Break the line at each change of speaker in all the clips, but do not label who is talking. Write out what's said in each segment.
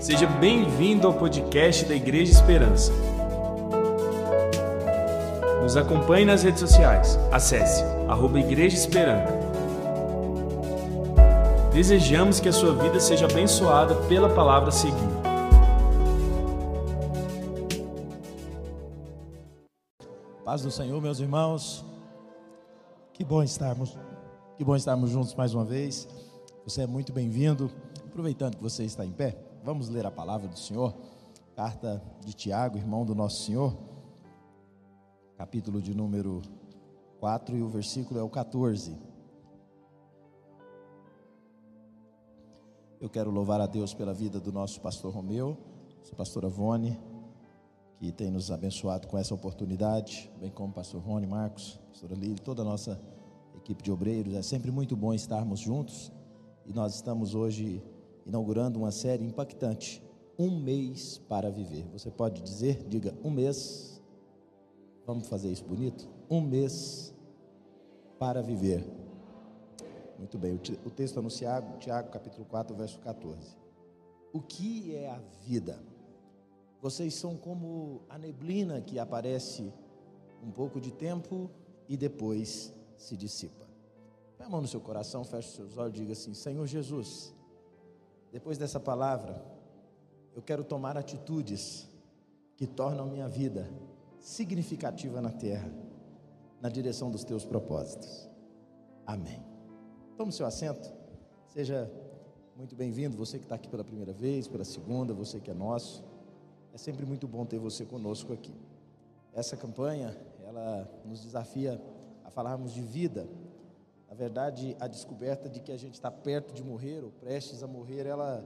Seja bem-vindo ao podcast da Igreja Esperança. Nos acompanhe nas redes sociais. Acesse arroba Igreja Esperança. Desejamos que a sua vida seja abençoada pela palavra seguinte.
Paz do Senhor, meus irmãos. Que bom estarmos, que bom estarmos juntos mais uma vez. Você é muito bem-vindo. Aproveitando que você está em pé, vamos ler a palavra do Senhor. Carta de Tiago, irmão do nosso Senhor, capítulo de número 4 e o versículo é o 14. Eu quero louvar a Deus pela vida do nosso pastor Romeu, sua pastora Vone, que tem nos abençoado com essa oportunidade, bem como pastor Rony Marcos, pastora Lili, toda a nossa equipe de obreiros. É sempre muito bom estarmos juntos e nós estamos hoje inaugurando uma série impactante, Um Mês para Viver. Você pode dizer, diga, um mês, vamos fazer isso bonito? Um mês para viver. Muito bem, o texto é no Tiago, Tiago capítulo 4, verso 14. O que é a vida? Vocês são como a neblina que aparece um pouco de tempo e depois se dissipa. Põe a mão no seu coração, feche os seus olhos e diga assim: Senhor Jesus, depois dessa palavra, eu quero tomar atitudes que tornam minha vida significativa na terra, na direção dos teus propósitos. Amém. Tome seu assento, seja muito bem-vindo, você que está aqui pela primeira vez, pela segunda, você que é nosso. É sempre muito bom ter você conosco aqui. Essa campanha, ela nos desafia a falarmos de vida. Na verdade, a descoberta de que a gente está perto de morrer ou prestes a morrer, ela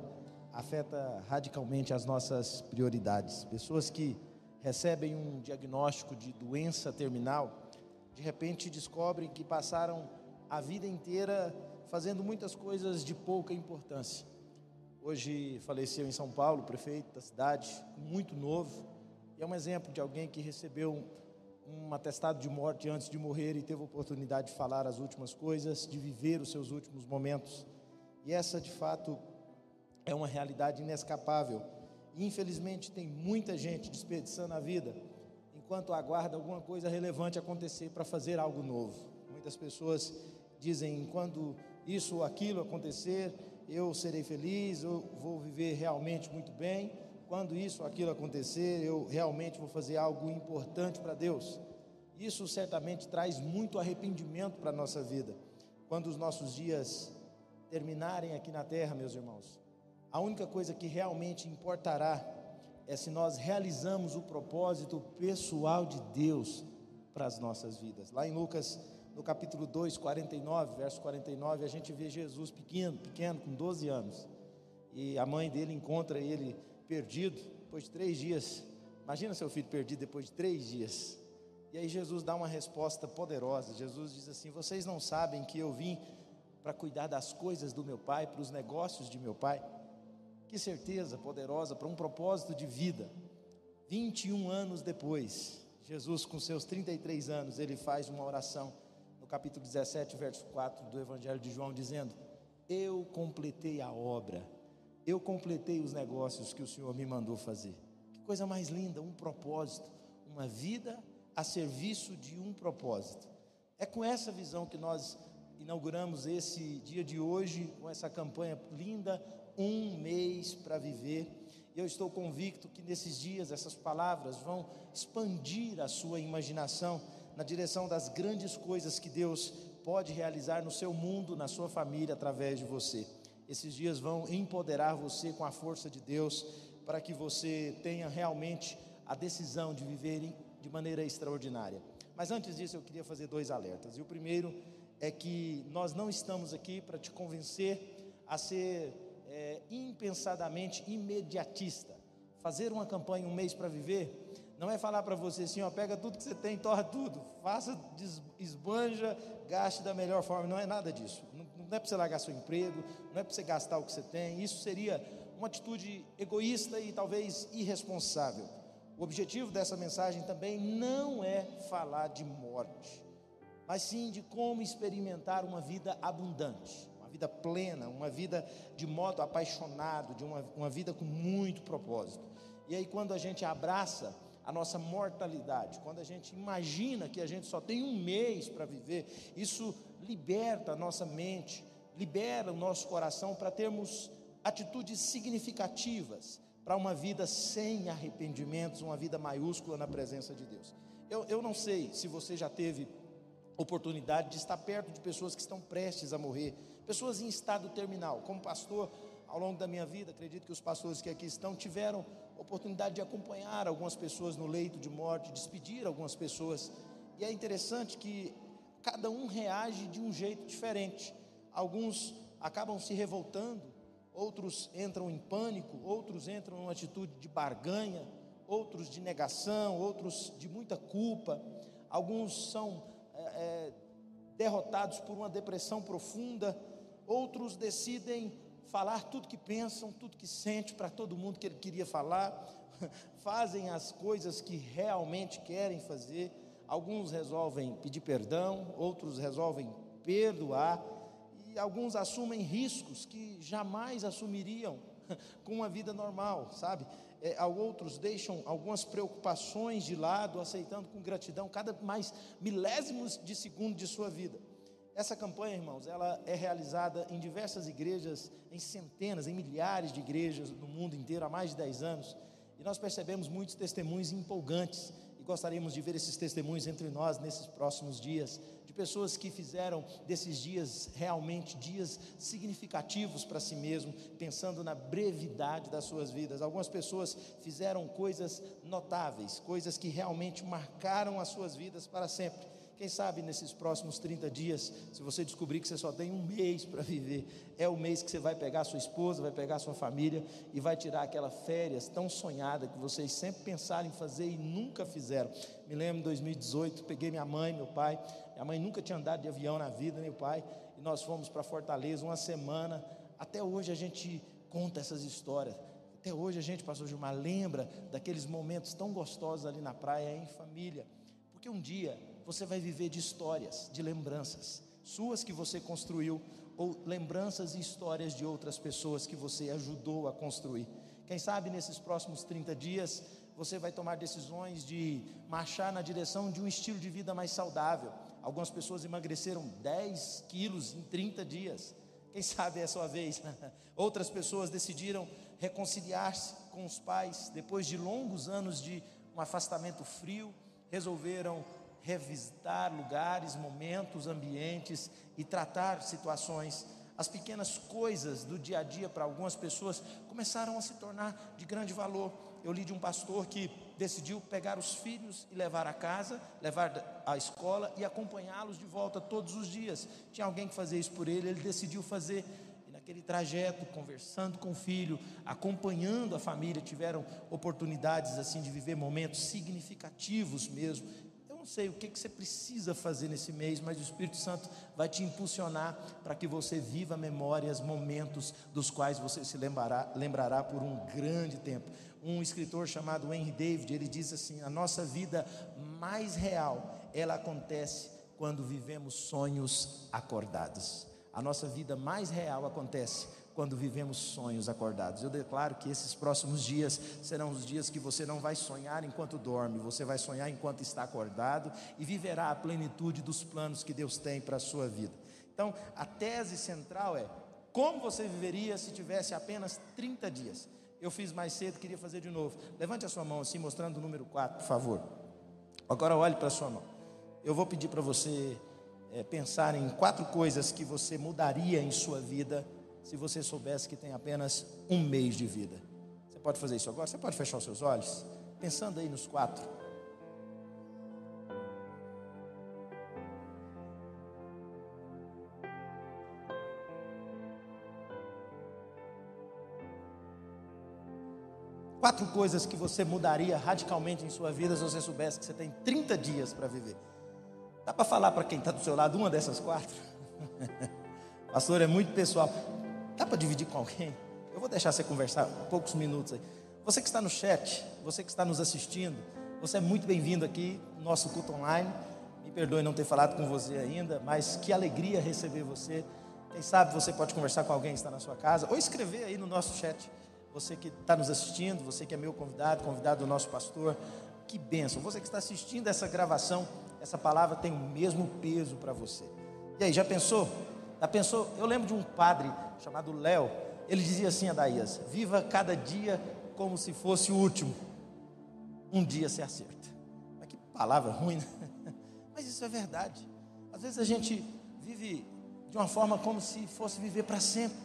afeta radicalmente as nossas prioridades. Pessoas que recebem um diagnóstico de doença terminal, de repente descobrem que passaram a vida inteira fazendo muitas coisas de pouca importância Hoje faleceu em São Paulo, prefeito da cidade, muito novo. E é um exemplo de alguém que recebeu um atestado de morte antes de morrer e teve a oportunidade de falar as últimas coisas, de viver os seus últimos momentos. E essa, de fato, é uma realidade inescapável. Infelizmente, tem muita gente desperdiçando a vida enquanto aguarda alguma coisa relevante acontecer para fazer algo novo. Muitas pessoas dizem: quando isso ou aquilo acontecer, eu serei feliz, eu vou viver realmente muito bem. Quando isso aquilo acontecer, eu realmente vou fazer algo importante para Deus. Isso certamente traz muito arrependimento para a nossa vida. Quando os nossos dias terminarem aqui na terra, meus irmãos, a única coisa que realmente importará é se nós realizamos o propósito pessoal de Deus para as nossas vidas. Lá em Lucas no capítulo 2, 49, verso 49, a gente vê Jesus pequeno, pequeno, com 12 anos. E a mãe dele encontra ele perdido depois de três dias. Imagina seu filho perdido depois de três dias. E aí Jesus dá uma resposta poderosa. Jesus diz assim: Vocês não sabem que eu vim para cuidar das coisas do meu pai, para os negócios de meu pai? Que certeza poderosa para um propósito de vida. 21 anos depois, Jesus, com seus 33 anos, ele faz uma oração capítulo 17, verso 4 do Evangelho de João, dizendo: Eu completei a obra, eu completei os negócios que o Senhor me mandou fazer. Que coisa mais linda, um propósito, uma vida a serviço de um propósito. É com essa visão que nós inauguramos esse dia de hoje, com essa campanha linda, um mês para viver. E eu estou convicto que nesses dias essas palavras vão expandir a sua imaginação na direção das grandes coisas que Deus pode realizar no seu mundo, na sua família, através de você. Esses dias vão empoderar você com a força de Deus, para que você tenha realmente a decisão de viver de maneira extraordinária. Mas antes disso, eu queria fazer dois alertas. E o primeiro é que nós não estamos aqui para te convencer a ser é, impensadamente imediatista. Fazer uma campanha um mês para viver não é falar para você assim, ó, pega tudo que você tem, torra tudo, faça, esbanja, gaste da melhor forma. Não é nada disso. Não, é para você largar seu emprego, não é para você gastar o que você tem. Isso seria uma atitude egoísta e talvez irresponsável. O objetivo dessa mensagem também não é falar de morte, mas sim de como experimentar uma vida abundante vida plena, uma vida de modo apaixonado, de uma, uma vida com muito propósito. E aí, quando a gente abraça a nossa mortalidade, quando a gente imagina que a gente só tem um mês para viver, isso liberta a nossa mente, libera o nosso coração para termos atitudes significativas para uma vida sem arrependimentos, uma vida maiúscula na presença de Deus. Eu, eu não sei se você já teve oportunidade de estar perto de pessoas que estão prestes a morrer, pessoas em estado terminal. Como pastor, ao longo da minha vida, acredito que os pastores que aqui estão tiveram oportunidade de acompanhar algumas pessoas no leito de morte, despedir algumas pessoas. E é interessante que cada um reage de um jeito diferente. Alguns acabam se revoltando, outros entram em pânico, outros entram numa atitude de barganha, outros de negação, outros de muita culpa. Alguns são é, é, derrotados por uma depressão profunda, outros decidem falar tudo que pensam, tudo que sente para todo mundo que ele queria falar, fazem as coisas que realmente querem fazer. Alguns resolvem pedir perdão, outros resolvem perdoar, e alguns assumem riscos que jamais assumiriam com uma vida normal, sabe? É, outros deixam algumas preocupações de lado, aceitando com gratidão cada mais milésimos de segundo de sua vida. Essa campanha, irmãos, ela é realizada em diversas igrejas, em centenas, em milhares de igrejas no mundo inteiro há mais de 10 anos. E nós percebemos muitos testemunhos empolgantes gostaríamos de ver esses testemunhos entre nós nesses próximos dias, de pessoas que fizeram desses dias realmente dias significativos para si mesmo, pensando na brevidade das suas vidas. Algumas pessoas fizeram coisas notáveis, coisas que realmente marcaram as suas vidas para sempre. Quem sabe nesses próximos 30 dias, se você descobrir que você só tem um mês para viver, é o mês que você vai pegar sua esposa, vai pegar sua família e vai tirar aquela férias tão sonhada que vocês sempre pensaram em fazer e nunca fizeram. Me lembro em 2018, peguei minha mãe, meu pai. Minha mãe nunca tinha andado de avião na vida, meu pai, e nós fomos para Fortaleza uma semana. Até hoje a gente conta essas histórias. Até hoje a gente, pastor Gilmar, lembra daqueles momentos tão gostosos ali na praia em família. Porque um dia você vai viver de histórias, de lembranças, suas que você construiu, ou lembranças e histórias de outras pessoas que você ajudou a construir. Quem sabe nesses próximos 30 dias você vai tomar decisões de marchar na direção de um estilo de vida mais saudável. Algumas pessoas emagreceram 10 quilos em 30 dias. Quem sabe é a sua vez. Outras pessoas decidiram reconciliar-se com os pais depois de longos anos de um afastamento frio, resolveram revisitar lugares, momentos, ambientes e tratar situações. As pequenas coisas do dia a dia para algumas pessoas começaram a se tornar de grande valor. Eu li de um pastor que decidiu pegar os filhos e levar a casa, levar à escola e acompanhá-los de volta todos os dias. Tinha alguém que fazia isso por ele, ele decidiu fazer. E naquele trajeto, conversando com o filho, acompanhando a família, tiveram oportunidades assim de viver momentos significativos mesmo não sei o que, você precisa fazer nesse mês, mas o Espírito Santo vai te impulsionar para que você viva memórias, momentos dos quais você se lembrará, lembrará por um grande tempo. Um escritor chamado Henry David, ele diz assim: a nossa vida mais real, ela acontece quando vivemos sonhos acordados. A nossa vida mais real acontece quando vivemos sonhos acordados. Eu declaro que esses próximos dias serão os dias que você não vai sonhar enquanto dorme, você vai sonhar enquanto está acordado e viverá a plenitude dos planos que Deus tem para a sua vida. Então, a tese central é: como você viveria se tivesse apenas 30 dias? Eu fiz mais cedo, queria fazer de novo. Levante a sua mão assim, mostrando o número 4, por favor. Agora olhe para a sua mão. Eu vou pedir para você é, pensar em quatro coisas que você mudaria em sua vida se você soubesse que tem apenas um mês de vida. Você pode fazer isso agora? Você pode fechar os seus olhos? Pensando aí nos quatro. Quatro coisas que você mudaria radicalmente em sua vida se você soubesse que você tem 30 dias para viver. Dá para falar para quem está do seu lado uma dessas quatro? Pastor, é muito pessoal. Dá para dividir com alguém? Eu vou deixar você conversar poucos minutos aí. Você que está no chat, você que está nos assistindo, você é muito bem-vindo aqui no nosso culto online. Me perdoe não ter falado com você ainda, mas que alegria receber você. Quem sabe você pode conversar com alguém que está na sua casa, ou escrever aí no nosso chat. Você que está nos assistindo, você que é meu convidado, convidado do nosso pastor, que bênção. Você que está assistindo essa gravação, essa palavra tem o mesmo peso para você. E aí, já pensou? Já pensou? Eu lembro de um padre chamado Léo, ele dizia assim a Daías: Viva cada dia como se fosse o último. Um dia se acerta. Mas que palavra ruim, né? Mas isso é verdade. Às vezes a gente vive de uma forma como se fosse viver para sempre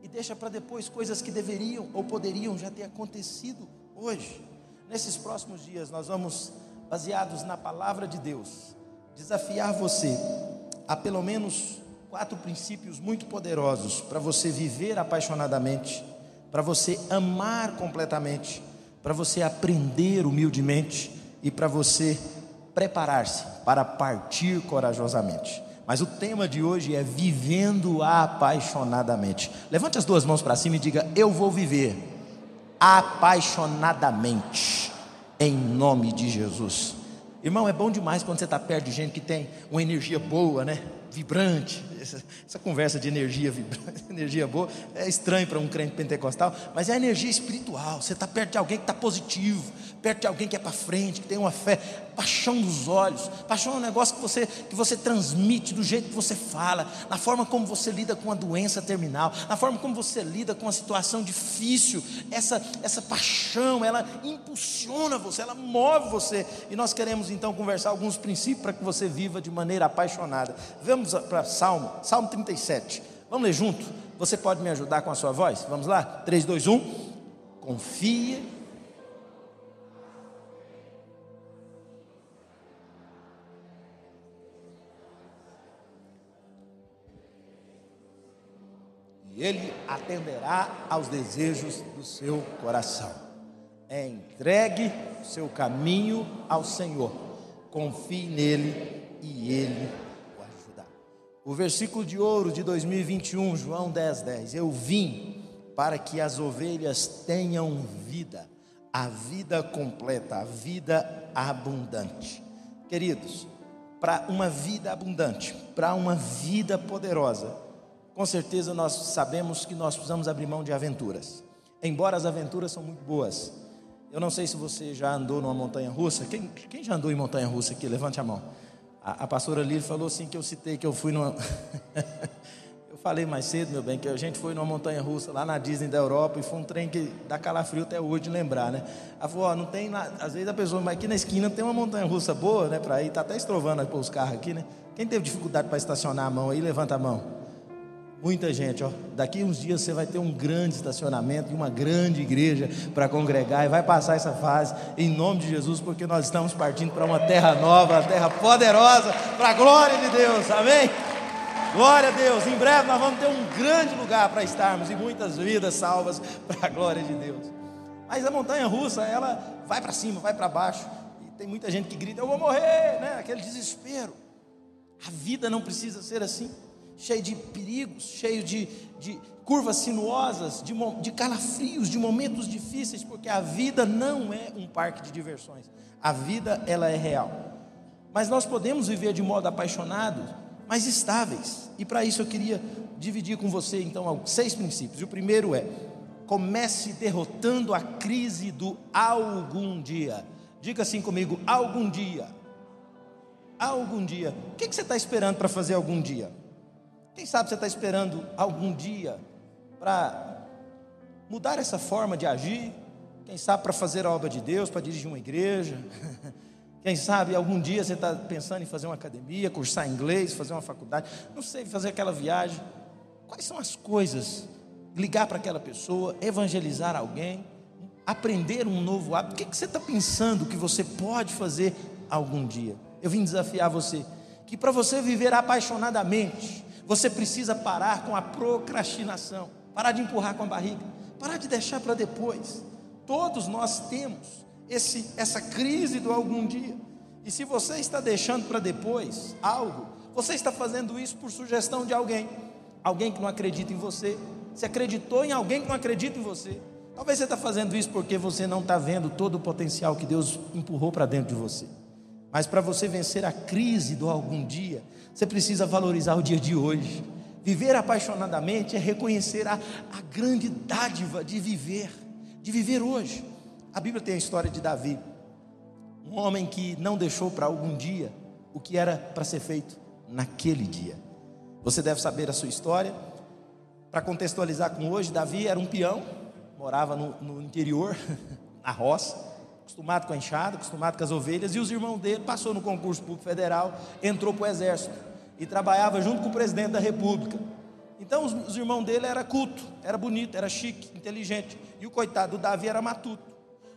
e deixa para depois coisas que deveriam ou poderiam já ter acontecido hoje. Nesses próximos dias, nós vamos, baseados na palavra de Deus, desafiar você a pelo menos quatro princípios muito poderosos para você viver apaixonadamente, para você amar completamente, para você aprender humildemente e para você preparar-se para partir corajosamente. Mas o tema de hoje é vivendo apaixonadamente. Levante as duas mãos para cima e diga: Eu vou viver apaixonadamente, em nome de Jesus. Irmão, é bom demais quando você está perto de gente que tem uma energia boa, né? Vibrante. Essa, essa conversa de energia vibrante, energia boa, é estranho para um crente pentecostal, mas é energia espiritual. Você está perto de alguém que está positivo, perto de alguém que é para frente, que tem uma fé, paixão dos olhos. Paixão é um negócio que você, que você transmite do jeito que você fala, na forma como você lida com a doença terminal, na forma como você lida com uma situação difícil. Essa, essa paixão, ela impulsiona você, ela move você. E nós queremos então conversar alguns princípios para que você viva de maneira apaixonada. Vamos para Salmo, Salmo 37. Vamos ler junto? Você pode me ajudar com a sua voz? Vamos lá? 3, 2, 1. Confie e Ele atenderá aos desejos do seu coração. É entregue seu caminho ao Senhor, confie nele e Ele. O versículo de ouro de 2021, João 10, 10. Eu vim para que as ovelhas tenham vida, a vida completa, a vida abundante. Queridos, para uma vida abundante, para uma vida poderosa, com certeza nós sabemos que nós precisamos abrir mão de aventuras. Embora as aventuras são muito boas. Eu não sei se você já andou numa montanha russa. Quem, quem já andou em montanha russa aqui? Levante a mão. A, a pastora Lili falou assim que eu citei que eu fui numa. eu falei mais cedo, meu bem, que a gente foi numa montanha russa lá na Disney da Europa e foi um trem que dá calafrio até hoje de lembrar, né? Ela falou, ó, não tem nada. Às vezes a pessoa, mas aqui na esquina tem uma montanha russa boa, né? Para ir, tá até estrovando os carros aqui, né? Quem teve dificuldade para estacionar a mão aí, levanta a mão. Muita gente, ó. Daqui uns dias você vai ter um grande estacionamento e uma grande igreja para congregar e vai passar essa fase em nome de Jesus, porque nós estamos partindo para uma terra nova, uma terra poderosa, para a glória de Deus. Amém? Glória a Deus. Em breve nós vamos ter um grande lugar para estarmos e muitas vidas salvas para a glória de Deus. Mas a montanha russa, ela vai para cima, vai para baixo. E tem muita gente que grita: "Eu vou morrer", né? Aquele desespero. A vida não precisa ser assim cheio de perigos, cheio de, de curvas sinuosas, de, de calafrios, de momentos difíceis, porque a vida não é um parque de diversões. A vida, ela é real. Mas nós podemos viver de modo apaixonado, mas estáveis. E para isso eu queria dividir com você, então, seis princípios. E o primeiro é: comece derrotando a crise do algum dia. Diga assim comigo: algum dia. Algum dia. O que você está esperando para fazer algum dia? Quem sabe você está esperando algum dia para mudar essa forma de agir? Quem sabe para fazer a obra de Deus, para dirigir uma igreja? Quem sabe algum dia você está pensando em fazer uma academia, cursar inglês, fazer uma faculdade, não sei, fazer aquela viagem. Quais são as coisas? Ligar para aquela pessoa, evangelizar alguém, aprender um novo hábito. O que, que você está pensando que você pode fazer algum dia? Eu vim desafiar você que para você viver apaixonadamente, você precisa parar com a procrastinação, parar de empurrar com a barriga, parar de deixar para depois. Todos nós temos esse, essa crise do algum dia. E se você está deixando para depois algo, você está fazendo isso por sugestão de alguém, alguém que não acredita em você. Se acreditou em alguém que não acredita em você. Talvez você está fazendo isso porque você não está vendo todo o potencial que Deus empurrou para dentro de você. Mas para você vencer a crise do algum dia, você precisa valorizar o dia de hoje. Viver apaixonadamente é reconhecer a, a grande dádiva de viver, de viver hoje. A Bíblia tem a história de Davi, um homem que não deixou para algum dia o que era para ser feito naquele dia. Você deve saber a sua história. Para contextualizar com hoje, Davi era um peão, morava no, no interior, na roça, acostumado com a enxada, acostumado com as ovelhas, e os irmãos dele passou no concurso público federal, entrou para o exército e trabalhava junto com o presidente da república. Então os, os irmãos dele era culto, era bonito, era chique, inteligente. E o coitado do Davi era matuto.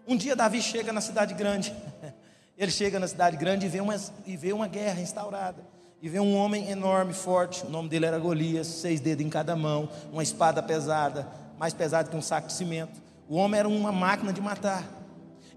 Um dia Davi chega na cidade grande. Ele chega na cidade grande e vê uma, e vê uma guerra instaurada. E vê um homem enorme, forte. O nome dele era Golias, seis dedos em cada mão, uma espada pesada, mais pesada que um saco de cimento. O homem era uma máquina de matar.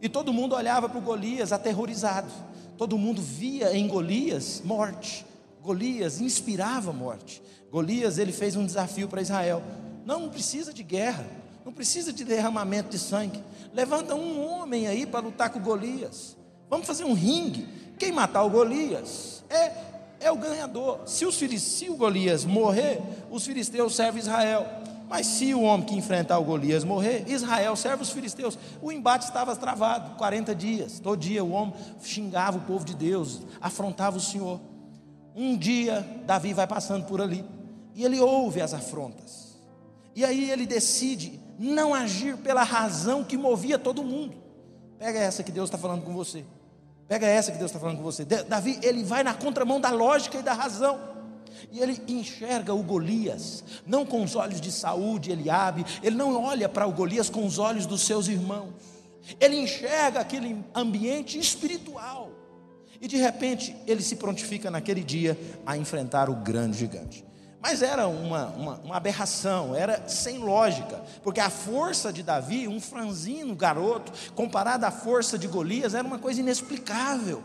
E todo mundo olhava para o Golias aterrorizado. Todo mundo via em Golias morte. Golias inspirava morte. Golias ele fez um desafio para Israel. Não, precisa de guerra. Não precisa de derramamento de sangue. Levanta um homem aí para lutar com Golias. Vamos fazer um ringue. Quem matar o Golias é, é o ganhador. Se, os, se o Golias morrer, os filisteus servem Israel. Mas se o homem que enfrentar o Golias morrer, Israel serve os filisteus. O embate estava travado, 40 dias. Todo dia o homem xingava o povo de Deus, afrontava o Senhor. Um dia, Davi vai passando por ali e ele ouve as afrontas. E aí ele decide não agir pela razão que movia todo mundo. Pega essa que Deus está falando com você. Pega essa que Deus está falando com você. Davi, ele vai na contramão da lógica e da razão. E ele enxerga o Golias, não com os olhos de saúde, Eliabe, ele não olha para o Golias com os olhos dos seus irmãos. Ele enxerga aquele ambiente espiritual. E de repente ele se prontifica naquele dia a enfrentar o grande gigante. Mas era uma, uma, uma, aberração, era sem lógica, porque a força de Davi, um franzino garoto, comparada à força de Golias, era uma coisa inexplicável.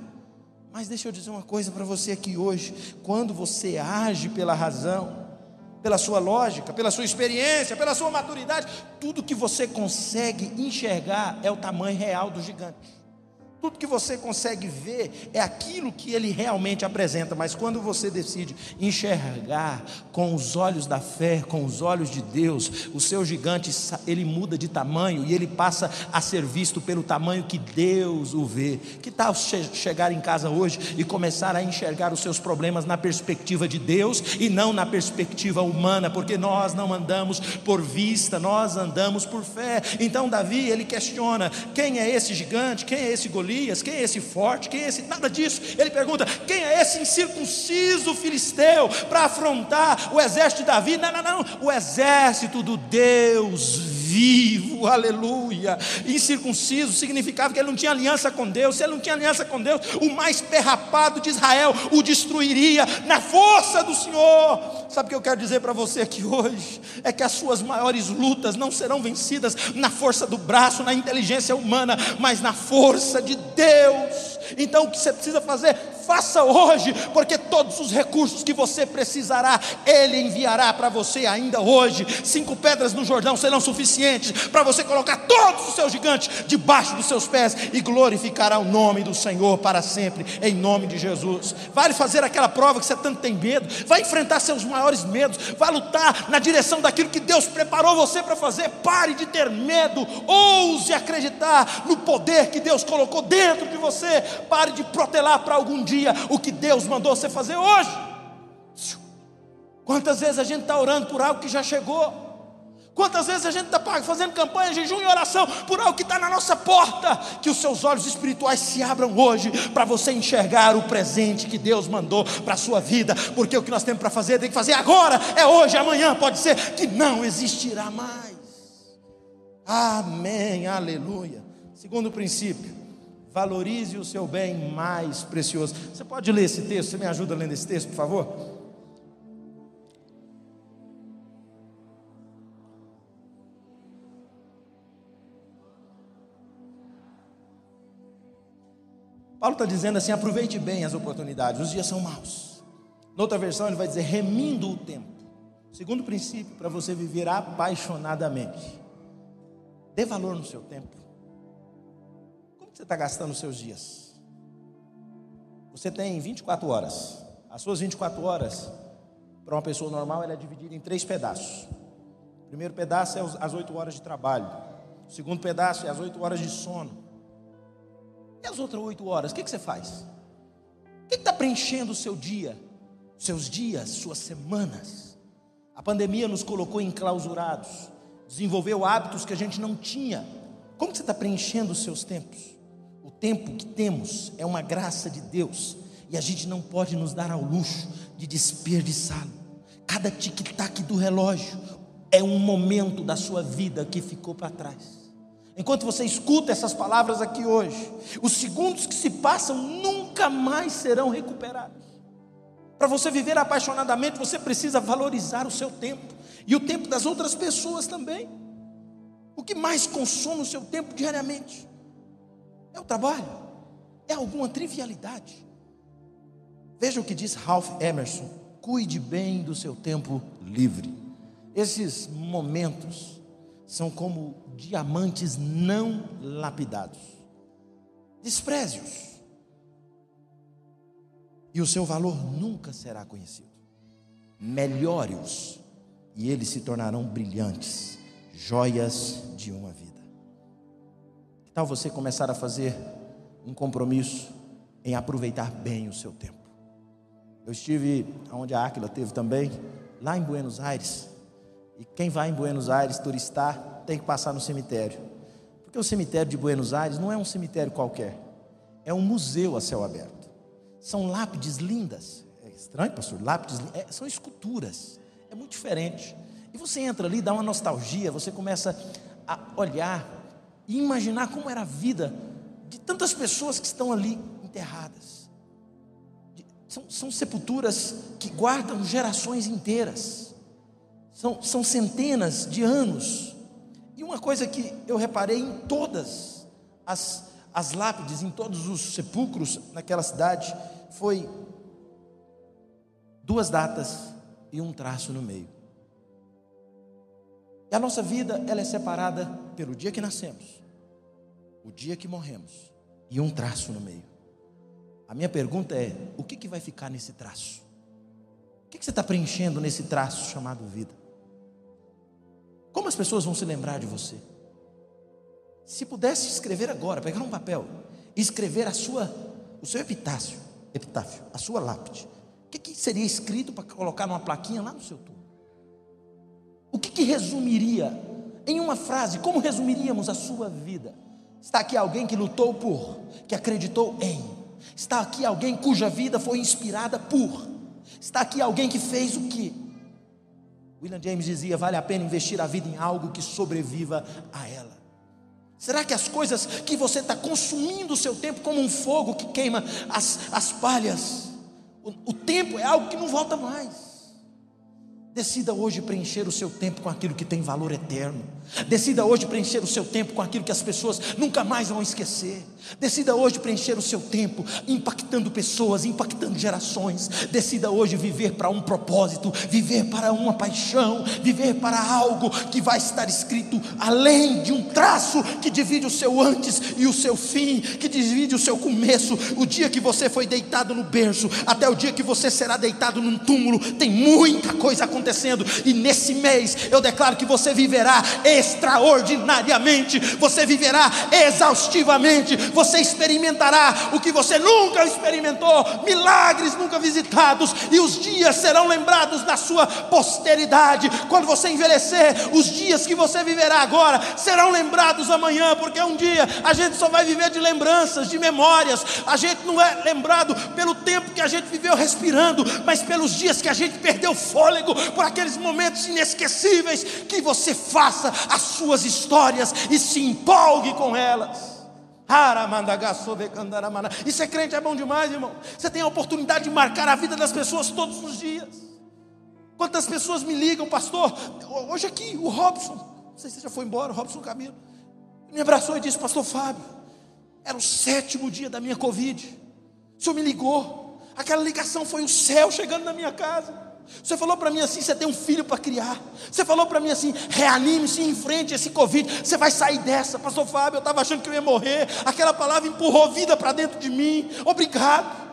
Mas deixa eu dizer uma coisa para você aqui hoje: quando você age pela razão, pela sua lógica, pela sua experiência, pela sua maturidade, tudo que você consegue enxergar é o tamanho real do gigante. Tudo que você consegue ver é aquilo que ele realmente apresenta, mas quando você decide enxergar com os olhos da fé, com os olhos de Deus, o seu gigante ele muda de tamanho e ele passa a ser visto pelo tamanho que Deus o vê. Que tal chegar em casa hoje e começar a enxergar os seus problemas na perspectiva de Deus e não na perspectiva humana, porque nós não andamos por vista, nós andamos por fé. Então Davi ele questiona: quem é esse gigante? Quem é esse Golias? Golias? Quem é esse forte? Quem é esse? Nada disso. Ele pergunta: quem é esse incircunciso filisteu para afrontar o exército de Davi? Não, não, não. O exército do Deus vivo, aleluia. Incircunciso significava que ele não tinha aliança com Deus. Se ele não tinha aliança com Deus, o mais perrapado de Israel o destruiria na força do Senhor. Sabe o que eu quero dizer para você aqui hoje? É que as suas maiores lutas não serão vencidas na força do braço, na inteligência humana, mas na força de Deus. Então o que você precisa fazer? Faça hoje, porque todos os recursos que você precisará, Ele enviará para você ainda hoje. Cinco pedras no Jordão serão suficientes para você colocar todos os seus gigantes debaixo dos seus pés e glorificará o nome do Senhor para sempre, em nome de Jesus. Vale fazer aquela prova que você tanto tem medo, vai enfrentar seus maiores medos, vai lutar na direção daquilo que Deus preparou você para fazer. Pare de ter medo, ouse acreditar no poder que Deus colocou dentro de você. Pare de protelar para algum dia o que Deus mandou você fazer hoje. Quantas vezes a gente está orando por algo que já chegou? Quantas vezes a gente está fazendo campanha, jejum e oração por algo que está na nossa porta? Que os seus olhos espirituais se abram hoje para você enxergar o presente que Deus mandou para a sua vida, porque o que nós temos para fazer tem que fazer agora, é hoje, amanhã, pode ser que não existirá mais. Amém, aleluia. Segundo princípio, valorize o seu bem mais precioso. Você pode ler esse texto? Você me ajuda lendo esse texto, por favor? Paulo está dizendo assim: aproveite bem as oportunidades, os dias são maus. Noutra versão, ele vai dizer: remindo o tempo. Segundo princípio, para você viver apaixonadamente, dê valor no seu tempo. Você está gastando os seus dias? Você tem 24 horas. As suas 24 horas, para uma pessoa normal, ela é dividida em três pedaços. O primeiro pedaço é as oito horas de trabalho. O segundo pedaço é as oito horas de sono. E as outras oito horas, o que, que você faz? O que está preenchendo o seu dia, seus dias, suas semanas? A pandemia nos colocou enclausurados, desenvolveu hábitos que a gente não tinha. Como você está preenchendo os seus tempos? Tempo que temos é uma graça de Deus e a gente não pode nos dar ao luxo de desperdiçá-lo. Cada tic-tac do relógio é um momento da sua vida que ficou para trás. Enquanto você escuta essas palavras aqui hoje, os segundos que se passam nunca mais serão recuperados. Para você viver apaixonadamente, você precisa valorizar o seu tempo e o tempo das outras pessoas também. O que mais consome o seu tempo diariamente? É o trabalho? É alguma trivialidade? Veja o que diz Ralph Emerson: cuide bem do seu tempo livre. Esses momentos são como diamantes não lapidados. Despreze-os. E o seu valor nunca será conhecido. Melhore-os e eles se tornarão brilhantes, joias de uma vida. Tal você começar a fazer um compromisso em aproveitar bem o seu tempo? Eu estive onde a Áquila teve também, lá em Buenos Aires. E quem vai em Buenos Aires turistar tem que passar no cemitério. Porque o cemitério de Buenos Aires não é um cemitério qualquer, é um museu a céu aberto. São lápides lindas. É estranho, pastor? Lápides é, são esculturas. É muito diferente. E você entra ali, dá uma nostalgia, você começa a olhar e imaginar como era a vida de tantas pessoas que estão ali enterradas. São, são sepulturas que guardam gerações inteiras, são, são centenas de anos. E uma coisa que eu reparei em todas as, as lápides, em todos os sepulcros naquela cidade, foi duas datas e um traço no meio. E a nossa vida, ela é separada pelo dia que nascemos, o dia que morremos e um traço no meio. A minha pergunta é: o que, que vai ficar nesse traço? O que, que você está preenchendo nesse traço chamado vida? Como as pessoas vão se lembrar de você? Se pudesse escrever agora, pegar um papel e escrever a sua, o seu epitáfio, epitáfio, a sua lápide, o que, que seria escrito para colocar numa plaquinha lá no seu túmulo? O que, que resumiria em uma frase? Como resumiríamos a sua vida? Está aqui alguém que lutou por, que acreditou em, Está aqui alguém cuja vida foi inspirada por. Está aqui alguém que fez o que? William James dizia: vale a pena investir a vida em algo que sobreviva a ela. Será que as coisas que você está consumindo o seu tempo como um fogo que queima as, as palhas, o, o tempo é algo que não volta mais. Decida hoje preencher o seu tempo com aquilo que tem valor eterno. Decida hoje preencher o seu tempo com aquilo que as pessoas nunca mais vão esquecer. Decida hoje preencher o seu tempo impactando pessoas, impactando gerações. Decida hoje viver para um propósito, viver para uma paixão, viver para algo que vai estar escrito além de um traço que divide o seu antes e o seu fim, que divide o seu começo. O dia que você foi deitado no berço, até o dia que você será deitado num túmulo, tem muita coisa acontecendo acontecendo, e nesse mês eu declaro que você viverá extraordinariamente, você viverá exaustivamente, você experimentará o que você nunca experimentou, milagres nunca visitados, e os dias serão lembrados da sua posteridade. Quando você envelhecer, os dias que você viverá agora serão lembrados amanhã, porque um dia a gente só vai viver de lembranças, de memórias, a gente não é lembrado pelo tempo que a gente viveu respirando, mas pelos dias que a gente perdeu fôlego, por aqueles momentos inesquecíveis, que você faça as suas histórias e se empolgue com elas. E ser crente é bom demais, irmão. Você tem a oportunidade de marcar a vida das pessoas todos os dias. Quantas pessoas me ligam, pastor? Hoje aqui, o Robson, não sei se já foi embora, o Robson Camilo, me abraçou e disse: Pastor Fábio, era o sétimo dia da minha Covid. O senhor me ligou. Aquela ligação foi o céu chegando na minha casa. Você falou para mim assim: você tem um filho para criar. Você falou para mim assim: reanime-se, enfrente esse Covid. Você vai sair dessa. Pastor Fábio, eu estava achando que eu ia morrer. Aquela palavra empurrou vida para dentro de mim. Obrigado.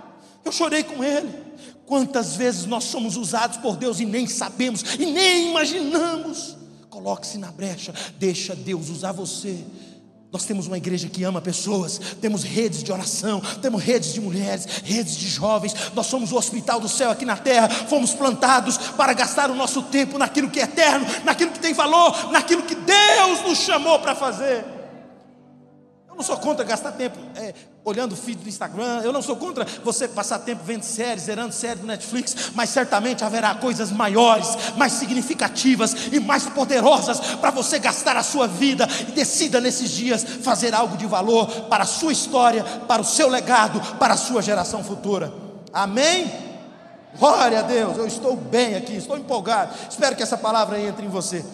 Eu chorei com ele. Quantas vezes nós somos usados por Deus e nem sabemos e nem imaginamos. Coloque-se na brecha, deixa Deus usar você. Nós temos uma igreja que ama pessoas, temos redes de oração, temos redes de mulheres, redes de jovens. Nós somos o hospital do céu aqui na terra. Fomos plantados para gastar o nosso tempo naquilo que é eterno, naquilo que tem valor, naquilo que Deus nos chamou para fazer não sou contra gastar tempo é, olhando o feed do Instagram, eu não sou contra você passar tempo vendo séries, zerando séries do Netflix, mas certamente haverá coisas maiores, mais significativas e mais poderosas para você gastar a sua vida e decida nesses dias fazer algo de valor para a sua história, para o seu legado, para a sua geração futura. Amém? Glória a Deus, eu estou bem aqui, estou empolgado. Espero que essa palavra entre em você.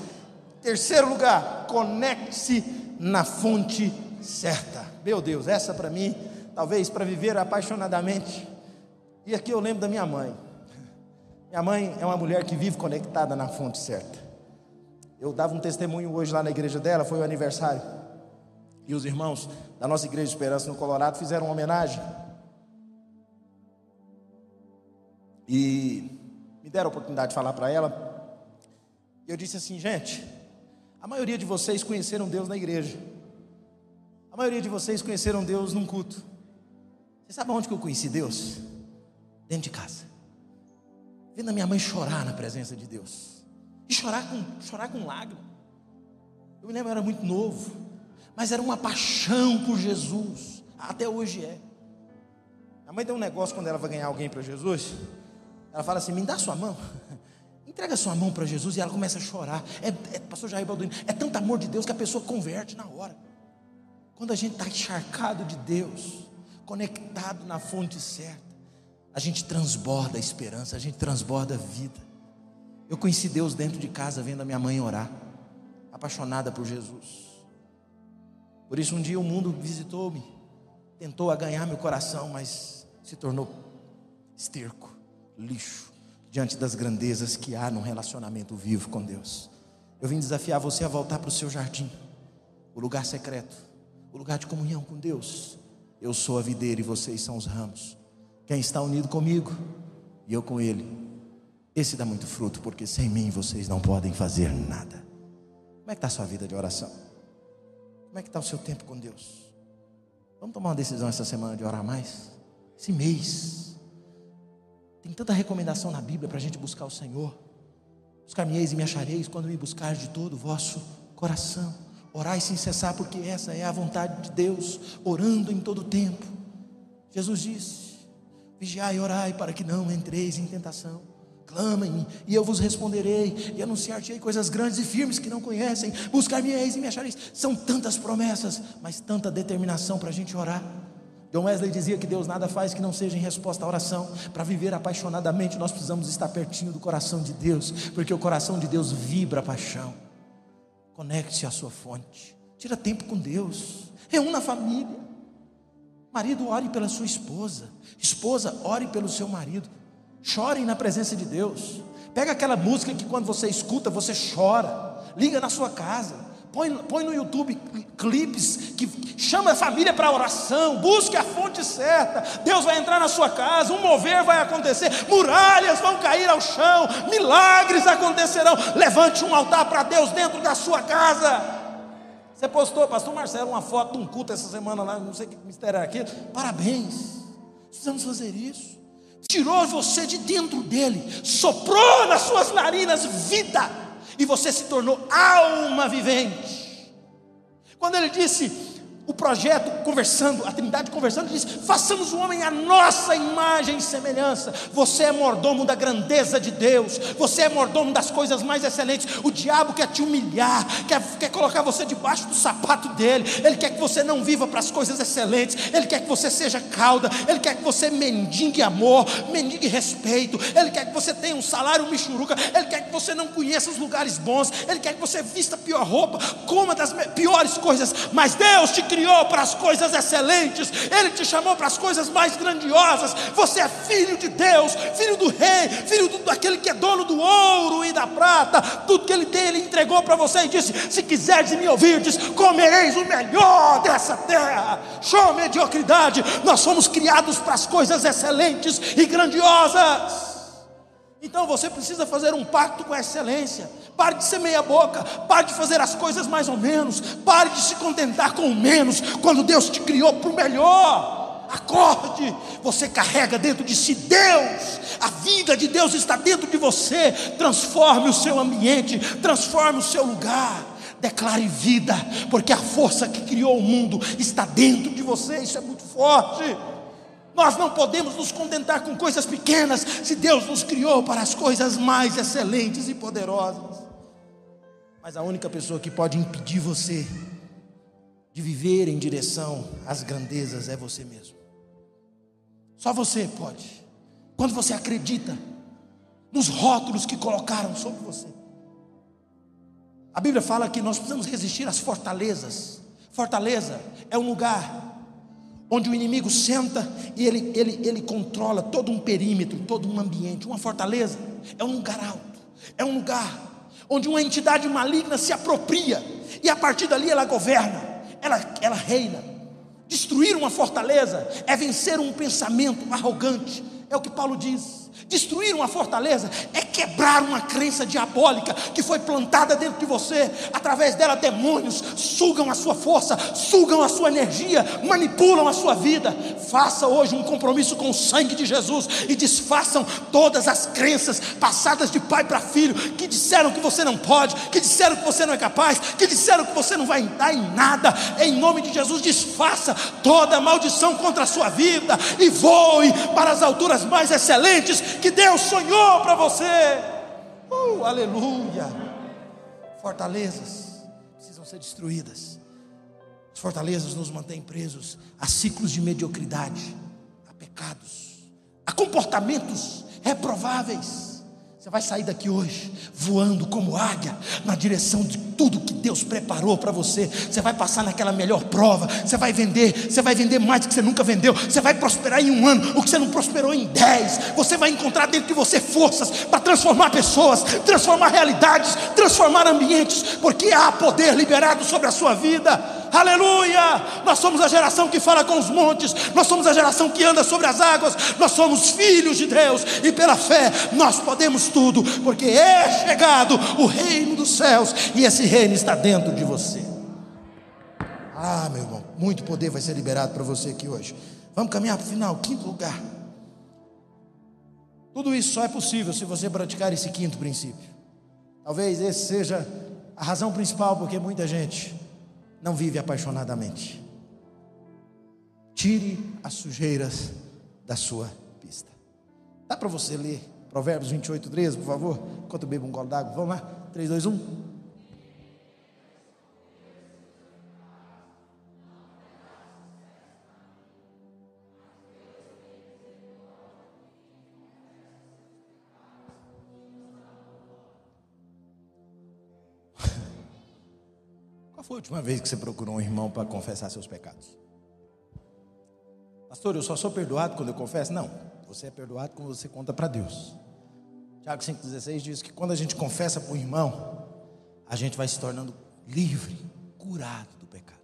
Terceiro lugar, conecte-se na fonte certa. Meu Deus, essa para mim, talvez para viver apaixonadamente. E aqui eu lembro da minha mãe. Minha mãe é uma mulher que vive conectada na fonte certa. Eu dava um testemunho hoje lá na igreja dela, foi o aniversário. E os irmãos da nossa igreja de Esperança no Colorado fizeram uma homenagem. E me deram a oportunidade de falar para ela. E eu disse assim, gente, a maioria de vocês conheceram Deus na igreja. A maioria de vocês conheceram Deus num culto. Você sabe onde que eu conheci Deus? Dentro de casa. Vendo a minha mãe chorar na presença de Deus. E chorar com, chorar com lágrimas. Eu me lembro, eu era muito novo. Mas era uma paixão por Jesus. Até hoje é. A mãe tem um negócio quando ela vai ganhar alguém para Jesus. Ela fala assim: me dá sua mão. Entrega sua mão para Jesus e ela começa a chorar. É, é, pastor Jair Balduino, é tanto amor de Deus que a pessoa converte na hora. Quando a gente está encharcado de Deus, conectado na fonte certa, a gente transborda a esperança, a gente transborda a vida. Eu conheci Deus dentro de casa, vendo a minha mãe orar, apaixonada por Jesus. Por isso, um dia o mundo visitou-me, tentou ganhar meu coração, mas se tornou esterco, lixo, diante das grandezas que há num relacionamento vivo com Deus. Eu vim desafiar você a voltar para o seu jardim, o lugar secreto, o lugar de comunhão com Deus. Eu sou a videira e vocês são os ramos. Quem está unido comigo e eu com Ele, esse dá muito fruto, porque sem mim vocês não podem fazer nada. Como é que está a sua vida de oração? Como é que está o seu tempo com Deus? Vamos tomar uma decisão essa semana de orar mais? Esse mês. Tem tanta recomendação na Bíblia para a gente buscar o Senhor. Buscar-me-eis e me achareis quando me buscar de todo o vosso coração. Orai sem cessar, porque essa é a vontade de Deus, orando em todo tempo. Jesus disse: Vigiai e orai para que não entreis em tentação. Clamem e eu vos responderei, e anunciar-te coisas grandes e firmes que não conhecem. Buscar-me-eis e me achareis. São tantas promessas, mas tanta determinação para a gente orar. John Wesley dizia que Deus nada faz que não seja em resposta à oração. Para viver apaixonadamente, nós precisamos estar pertinho do coração de Deus, porque o coração de Deus vibra a paixão. Conecte-se à sua fonte. Tira tempo com Deus. Reúna a família. Marido, ore pela sua esposa. Esposa, ore pelo seu marido. Chorem na presença de Deus. Pega aquela música que quando você escuta, você chora. Liga na sua casa. Põe, põe no YouTube clipes que chama a família para oração, busque a fonte certa. Deus vai entrar na sua casa, um mover vai acontecer, muralhas vão cair ao chão, milagres acontecerão. Levante um altar para Deus dentro da sua casa. Você postou, pastor Marcelo, uma foto de um culto essa semana lá, não sei que mistério era aquilo. Parabéns. Precisamos fazer isso. Tirou você de dentro dele, soprou nas suas narinas vida e você se tornou alma vivente. Quando ele disse, o projeto conversando, a Trindade conversando, diz: façamos o homem a nossa imagem e semelhança. Você é mordomo da grandeza de Deus, você é mordomo das coisas mais excelentes. O diabo quer te humilhar, quer, quer colocar você debaixo do sapato dele. Ele quer que você não viva para as coisas excelentes, ele quer que você seja cauda, ele quer que você mendigue amor, mendigue respeito, ele quer que você tenha um salário michuruca, ele quer que você não conheça os lugares bons, ele quer que você vista pior roupa, coma das piores coisas, mas Deus te criou para as coisas excelentes, Ele te chamou para as coisas mais grandiosas. Você é filho de Deus, filho do Rei, filho do, daquele que é dono do ouro e da prata. Tudo que Ele tem, Ele entregou para você e disse: Se quiseres me ouvirdes, comereis o melhor dessa terra. Show mediocridade, nós somos criados para as coisas excelentes e grandiosas. Então você precisa fazer um pacto com a excelência. Pare de ser meia boca, pare de fazer as coisas mais ou menos, pare de se contentar com o menos, quando Deus te criou para o melhor. Acorde, você carrega dentro de si Deus, a vida de Deus está dentro de você. Transforme o seu ambiente, transforme o seu lugar. Declare vida, porque a força que criou o mundo está dentro de você, isso é muito forte. Nós não podemos nos contentar com coisas pequenas, se Deus nos criou para as coisas mais excelentes e poderosas. Mas a única pessoa que pode impedir você de viver em direção às grandezas é você mesmo. Só você pode. Quando você acredita nos rótulos que colocaram sobre você. A Bíblia fala que nós precisamos resistir às fortalezas. Fortaleza é um lugar onde o inimigo senta e ele, ele, ele controla todo um perímetro, todo um ambiente. Uma fortaleza é um lugar alto, é um lugar onde uma entidade maligna se apropria e a partir dali ela governa, ela, ela reina. Destruir uma fortaleza é vencer um pensamento arrogante, é o que Paulo diz. Destruir uma fortaleza é quebrar uma crença diabólica que foi plantada dentro de você. Através dela, demônios sugam a sua força, sugam a sua energia, manipulam a sua vida. Faça hoje um compromisso com o sangue de Jesus e desfaçam todas as crenças passadas de pai para filho que disseram que você não pode, que disseram que você não é capaz, que disseram que você não vai dar em nada. Em nome de Jesus, desfaça toda maldição contra a sua vida e voe para as alturas mais excelentes que Deus sonhou para você. Uh, aleluia. Fortalezas precisam ser destruídas. As fortalezas nos mantêm presos a ciclos de mediocridade, a pecados, a comportamentos reprováveis. Você vai sair daqui hoje voando como águia na direção de tudo que Deus preparou para você. Você vai passar naquela melhor prova. Você vai vender, você vai vender mais do que você nunca vendeu. Você vai prosperar em um ano o que você não prosperou em dez. Você vai encontrar dentro de você forças para transformar pessoas, transformar realidades, transformar ambientes, porque há poder liberado sobre a sua vida. Aleluia! Nós somos a geração que fala com os montes, nós somos a geração que anda sobre as águas, nós somos filhos de Deus e pela fé nós podemos tudo, porque é chegado o reino dos céus e esse reino está dentro de você. Ah, meu irmão, muito poder vai ser liberado para você aqui hoje. Vamos caminhar para o final, quinto lugar. Tudo isso só é possível se você praticar esse quinto princípio. Talvez esse seja a razão principal porque muita gente não vive apaixonadamente. Tire as sujeiras da sua pista. Dá para você ler Provérbios 28, 13, por favor? Enquanto eu bebo um gole d'água. Vamos lá? 3, 2, 1. foi a última vez que você procurou um irmão para confessar seus pecados? Pastor, eu só sou perdoado quando eu confesso? Não, você é perdoado quando você conta para Deus. Tiago 5,16 diz que quando a gente confessa para o irmão, a gente vai se tornando livre, curado do pecado.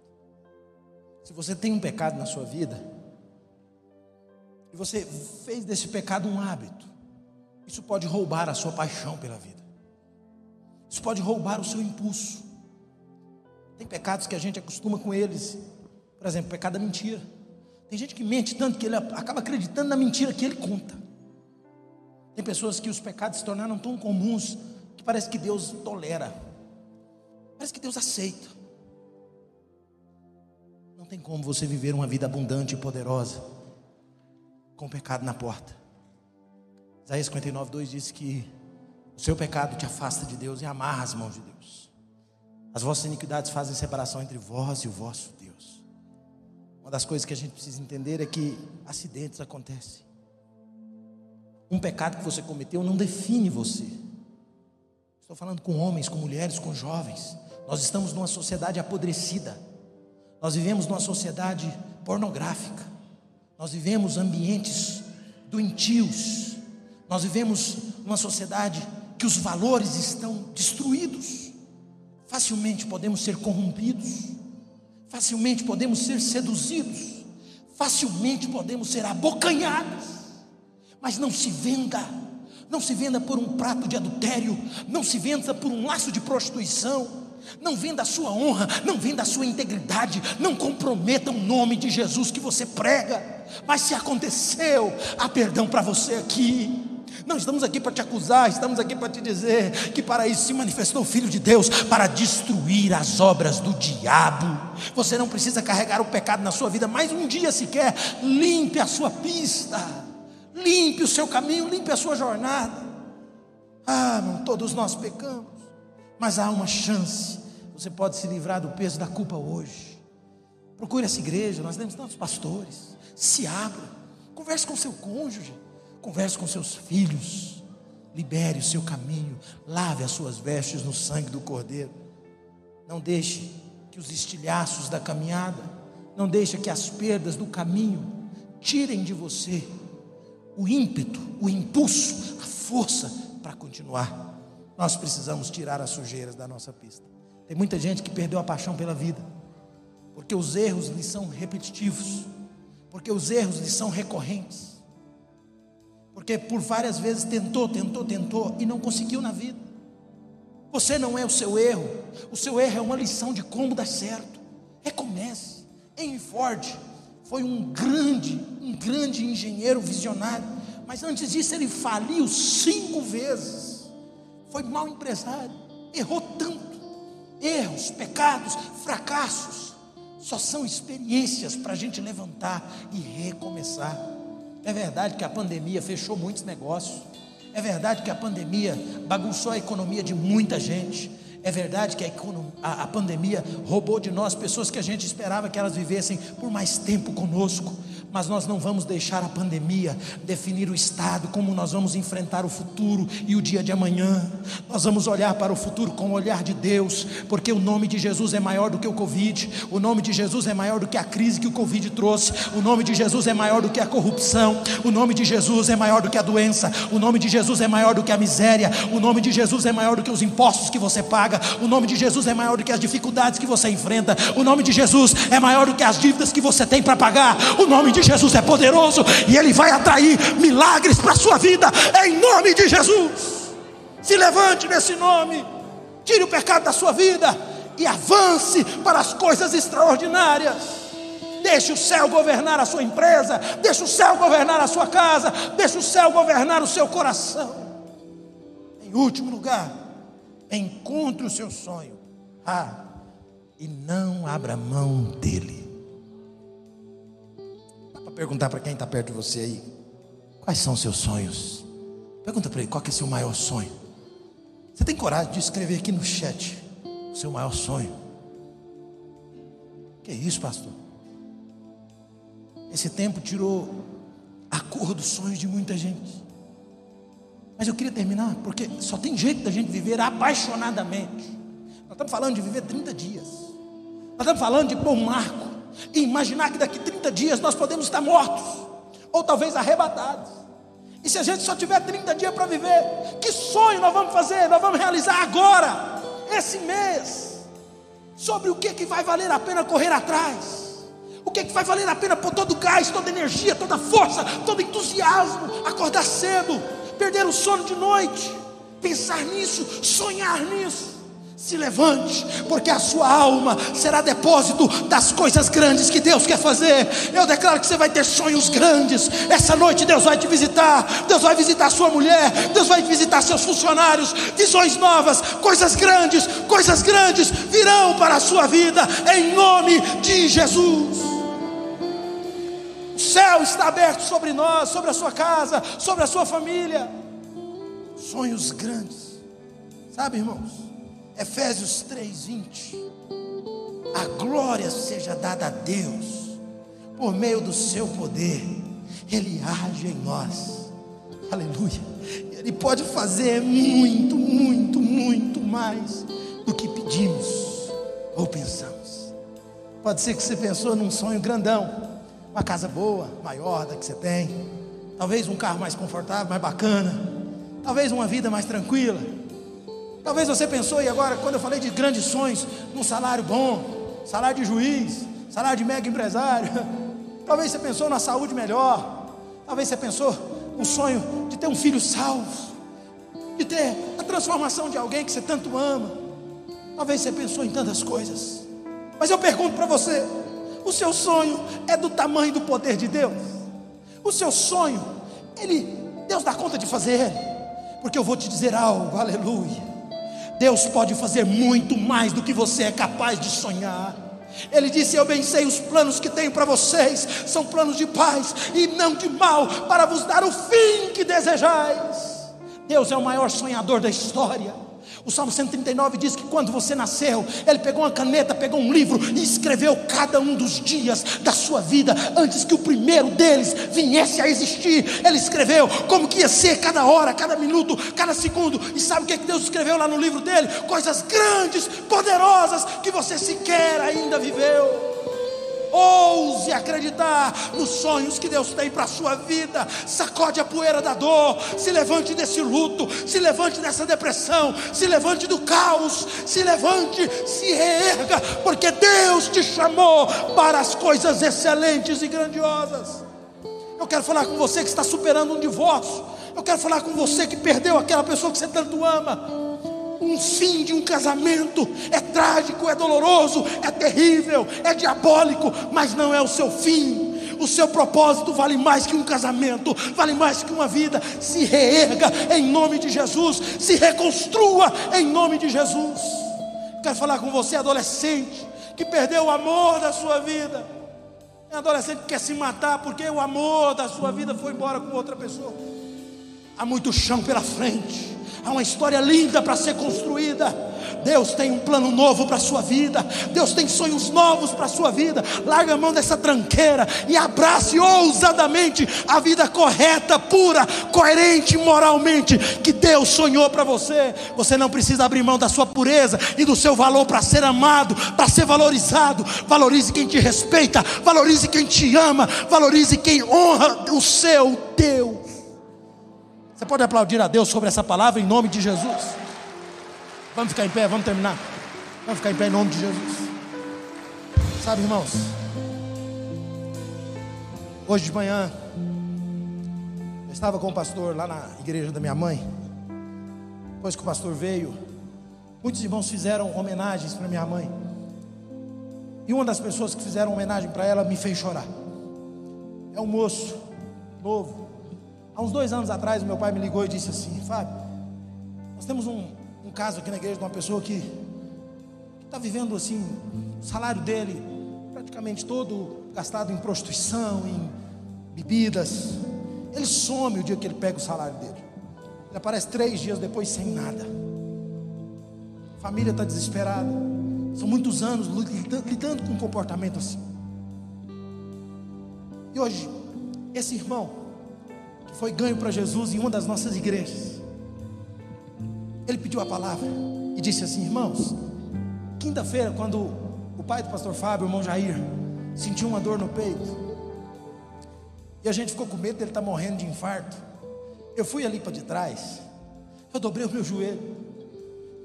Se você tem um pecado na sua vida, e você fez desse pecado um hábito, isso pode roubar a sua paixão pela vida, isso pode roubar o seu impulso. Tem pecados que a gente acostuma com eles. Por exemplo, pecado da mentira. Tem gente que mente tanto que ele acaba acreditando na mentira que ele conta. Tem pessoas que os pecados se tornaram tão comuns que parece que Deus tolera. Parece que Deus aceita. Não tem como você viver uma vida abundante e poderosa com o pecado na porta. Isaías 59, 2 diz que o seu pecado te afasta de Deus e amarra as mãos de Deus. As vossas iniquidades fazem separação entre vós e o vosso Deus. Uma das coisas que a gente precisa entender é que acidentes acontecem. Um pecado que você cometeu não define você. Estou falando com homens, com mulheres, com jovens. Nós estamos numa sociedade apodrecida. Nós vivemos numa sociedade pornográfica. Nós vivemos ambientes doentios. Nós vivemos numa sociedade que os valores estão destruídos. Facilmente podemos ser corrompidos. Facilmente podemos ser seduzidos. Facilmente podemos ser abocanhados. Mas não se venda. Não se venda por um prato de adultério. Não se venda por um laço de prostituição não venda a sua honra, não venda a sua integridade, não comprometa o nome de Jesus que você prega. Mas se aconteceu, há perdão para você aqui. Não estamos aqui para te acusar, estamos aqui para te dizer que para isso se manifestou o Filho de Deus para destruir as obras do diabo. Você não precisa carregar o pecado na sua vida mais um dia sequer. Limpe a sua pista, limpe o seu caminho, limpe a sua jornada. Ah, não, todos nós pecamos. Mas há uma chance. Você pode se livrar do peso da culpa hoje. Procure essa igreja, nós temos tantos pastores. Se abra. Converse com seu cônjuge. Converse com seus filhos. Libere o seu caminho. Lave as suas vestes no sangue do Cordeiro. Não deixe que os estilhaços da caminhada, não deixe que as perdas do caminho tirem de você o ímpeto, o impulso, a força para continuar. Nós precisamos tirar as sujeiras da nossa pista. Tem muita gente que perdeu a paixão pela vida, porque os erros lhe são repetitivos, porque os erros lhe são recorrentes, porque por várias vezes tentou, tentou, tentou e não conseguiu na vida. Você não é o seu erro, o seu erro é uma lição de como dar certo. Recomece. Henry Ford foi um grande, um grande engenheiro visionário, mas antes disso ele faliu cinco vezes foi mau empresário, errou tanto. Erros, pecados, fracassos, só são experiências para a gente levantar e recomeçar. É verdade que a pandemia fechou muitos negócios. É verdade que a pandemia bagunçou a economia de muita gente. É verdade que a, a, a, pandemia roubou de nós pessoas que a gente esperava que elas vivessem por mais tempo conosco mas nós não vamos deixar a pandemia definir o estado, como nós vamos enfrentar o futuro e o dia de amanhã. Nós vamos olhar para o futuro com o olhar de Deus, porque o nome de Jesus é maior do que o Covid, o nome de Jesus é maior do que a crise que o Covid trouxe, o nome de Jesus é maior do que a corrupção, o nome de Jesus é maior do que a doença, o nome de Jesus é maior do que a miséria, o nome de Jesus é maior do que os impostos que você paga, o nome de Jesus é maior do que as dificuldades que você enfrenta, o nome de Jesus é maior do que as dívidas que você tem para pagar, o nome de Jesus é poderoso e Ele vai atrair milagres para a sua vida, em nome de Jesus. Se levante nesse nome, tire o pecado da sua vida e avance para as coisas extraordinárias. Deixe o céu governar a sua empresa, deixe o céu governar a sua casa, deixe o céu governar o seu coração. Em último lugar, encontre o seu sonho. Ah, e não abra mão dele perguntar para quem está perto de você aí: quais são os seus sonhos? Pergunta para ele: qual é o seu maior sonho? Você tem coragem de escrever aqui no chat o seu maior sonho? Que isso, pastor? Esse tempo tirou a cor dos sonhos de muita gente. Mas eu queria terminar, porque só tem jeito da gente viver apaixonadamente. Nós estamos falando de viver 30 dias. Nós estamos falando de bom marco e imaginar que daqui 30 dias nós podemos estar mortos, ou talvez arrebatados. E se a gente só tiver 30 dias para viver, que sonho nós vamos fazer? Nós vamos realizar agora, esse mês, sobre o que, que vai valer a pena correr atrás. O que, que vai valer a pena pôr todo o gás, toda energia, toda força, todo entusiasmo, acordar cedo, perder o sono de noite, pensar nisso, sonhar nisso. Se levante, porque a sua alma será depósito das coisas grandes que Deus quer fazer. Eu declaro que você vai ter sonhos grandes. Essa noite Deus vai te visitar. Deus vai visitar sua mulher. Deus vai visitar seus funcionários. Visões novas, coisas grandes, coisas grandes virão para a sua vida, em nome de Jesus. O céu está aberto sobre nós, sobre a sua casa, sobre a sua família. Sonhos grandes, sabe, irmãos? Efésios 3:20. A glória seja dada a Deus por meio do seu poder. Ele age em nós. Aleluia. Ele pode fazer muito, muito, muito mais do que pedimos ou pensamos. Pode ser que você pensou num sonho grandão, uma casa boa, maior da que você tem, talvez um carro mais confortável, mais bacana, talvez uma vida mais tranquila. Talvez você pensou, e agora, quando eu falei de grandes sonhos, num salário bom, salário de juiz, salário de mega empresário. Talvez você pensou na saúde melhor. Talvez você pensou no sonho de ter um filho salvo, de ter a transformação de alguém que você tanto ama. Talvez você pensou em tantas coisas. Mas eu pergunto para você: o seu sonho é do tamanho do poder de Deus? O seu sonho, ele, Deus dá conta de fazer? Porque eu vou te dizer algo, aleluia. Deus pode fazer muito mais do que você é capaz de sonhar. Ele disse: Eu bem sei os planos que tenho para vocês, são planos de paz e não de mal, para vos dar o fim que desejais. Deus é o maior sonhador da história. O Salmo 139 diz que quando você nasceu, ele pegou uma caneta, pegou um livro e escreveu cada um dos dias da sua vida antes que o primeiro deles viesse a existir. Ele escreveu como que ia ser cada hora, cada minuto, cada segundo. E sabe o que Deus escreveu lá no livro dele? Coisas grandes, poderosas que você sequer ainda viveu. Ouse acreditar nos sonhos que Deus tem para a sua vida. Sacode a poeira da dor. Se levante desse luto. Se levante dessa depressão. Se levante do caos. Se levante, se reerga. Porque Deus te chamou para as coisas excelentes e grandiosas. Eu quero falar com você que está superando um divórcio. Eu quero falar com você que perdeu aquela pessoa que você tanto ama um fim de um casamento é trágico, é doloroso, é terrível, é diabólico, mas não é o seu fim. O seu propósito vale mais que um casamento, vale mais que uma vida. Se reerga em nome de Jesus, se reconstrua em nome de Jesus. Quero falar com você, adolescente, que perdeu o amor da sua vida. É adolescente que quer se matar porque o amor da sua vida foi embora com outra pessoa. Há muito chão pela frente. Há uma história linda para ser construída. Deus tem um plano novo para a sua vida. Deus tem sonhos novos para a sua vida. Larga a mão dessa tranqueira e abrace ousadamente a vida correta, pura, coerente moralmente que Deus sonhou para você. Você não precisa abrir mão da sua pureza e do seu valor para ser amado, para ser valorizado. Valorize quem te respeita, valorize quem te ama, valorize quem honra o seu Deus. Você pode aplaudir a Deus sobre essa palavra em nome de Jesus? Vamos ficar em pé, vamos terminar. Vamos ficar em pé em nome de Jesus. Sabe, irmãos, hoje de manhã, eu estava com o pastor lá na igreja da minha mãe. Depois que o pastor veio, muitos irmãos fizeram homenagens para minha mãe. E uma das pessoas que fizeram homenagem para ela me fez chorar. É um moço novo, Há uns dois anos atrás, meu pai me ligou e disse assim: Fábio, nós temos um, um caso aqui na igreja de uma pessoa que está vivendo assim, o salário dele praticamente todo gastado em prostituição, em bebidas. Ele some o dia que ele pega o salário dele. Ele aparece três dias depois sem nada. A família está desesperada. São muitos anos lidando com um comportamento assim. E hoje, esse irmão foi ganho para Jesus em uma das nossas igrejas. Ele pediu a palavra e disse assim: Irmãos, quinta-feira, quando o pai do pastor Fábio, o irmão Jair, sentiu uma dor no peito, e a gente ficou com medo dele estar tá morrendo de infarto. Eu fui ali para de trás, eu dobrei o meu joelho,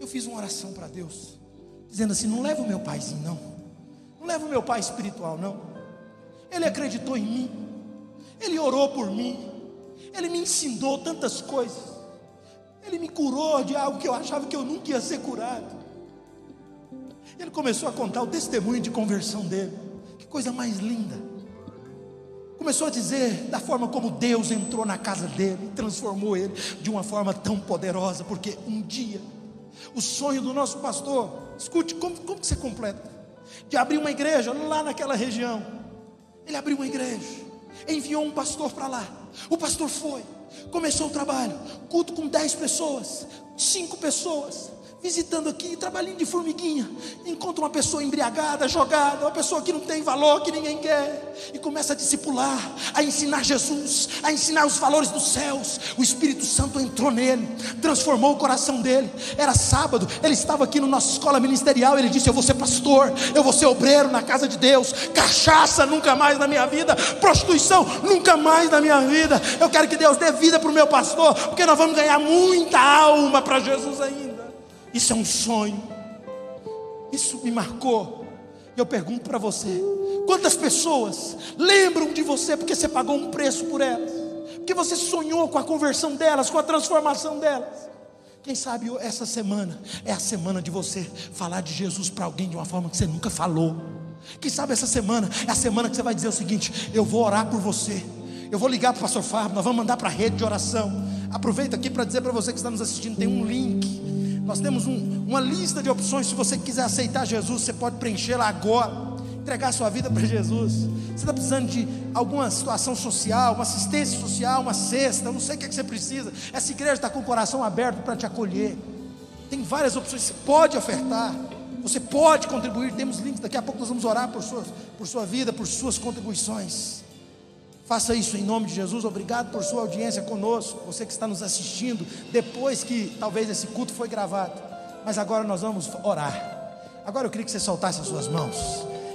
eu fiz uma oração para Deus, dizendo assim: Não leva o meu paizinho, não, não leva o meu pai espiritual, não. Ele acreditou em mim, ele orou por mim, ele me ensinou tantas coisas. Ele me curou de algo que eu achava que eu nunca ia ser curado. Ele começou a contar o testemunho de conversão dele. Que coisa mais linda. Começou a dizer da forma como Deus entrou na casa dele transformou ele de uma forma tão poderosa, porque um dia o sonho do nosso pastor, escute como, como que você completa, de abrir uma igreja lá naquela região. Ele abriu uma igreja enviou um pastor para lá. O pastor foi, começou o trabalho, culto com 10 pessoas, 5 pessoas, visitando aqui, trabalhinho de formiguinha, encontra uma pessoa embriagada, jogada, uma pessoa que não tem valor, que ninguém quer, e começa a discipular, a ensinar Jesus, a ensinar os valores dos céus. O Espírito Santo entrou nele, transformou o coração dele. Era sábado, ele estava aqui na nossa escola ministerial, ele disse: Eu vou ser pastor, eu vou ser obreiro na casa de Deus, cachaça nunca mais na minha vida, prostituição nunca mais na minha vida. Eu quero que Deus dê vida para o meu pastor, porque nós vamos ganhar muita alma para Jesus ainda. Isso é um sonho. Isso me marcou. Eu pergunto para você: quantas pessoas lembram de você porque você pagou um preço por elas? Porque você sonhou com a conversão delas, com a transformação delas? Quem sabe essa semana é a semana de você falar de Jesus para alguém de uma forma que você nunca falou. Quem sabe essa semana é a semana que você vai dizer o seguinte: eu vou orar por você. Eu vou ligar para o pastor Fábio, nós vamos mandar para a rede de oração. Aproveito aqui para dizer para você que está nos assistindo: tem um link nós temos um, uma lista de opções. Se você quiser aceitar Jesus, você pode preenchê-la agora. Entregar sua vida para Jesus. Você está precisando de alguma situação social, uma assistência social, uma cesta, não sei o que, é que você precisa. Essa igreja está com o coração aberto para te acolher. Tem várias opções. Você pode ofertar. Você pode contribuir. Temos links. Daqui a pouco nós vamos orar por sua, por sua vida, por suas contribuições. Faça isso em nome de Jesus. Obrigado por sua audiência conosco. Você que está nos assistindo depois que talvez esse culto foi gravado. Mas agora nós vamos orar. Agora eu queria que você soltasse as suas mãos.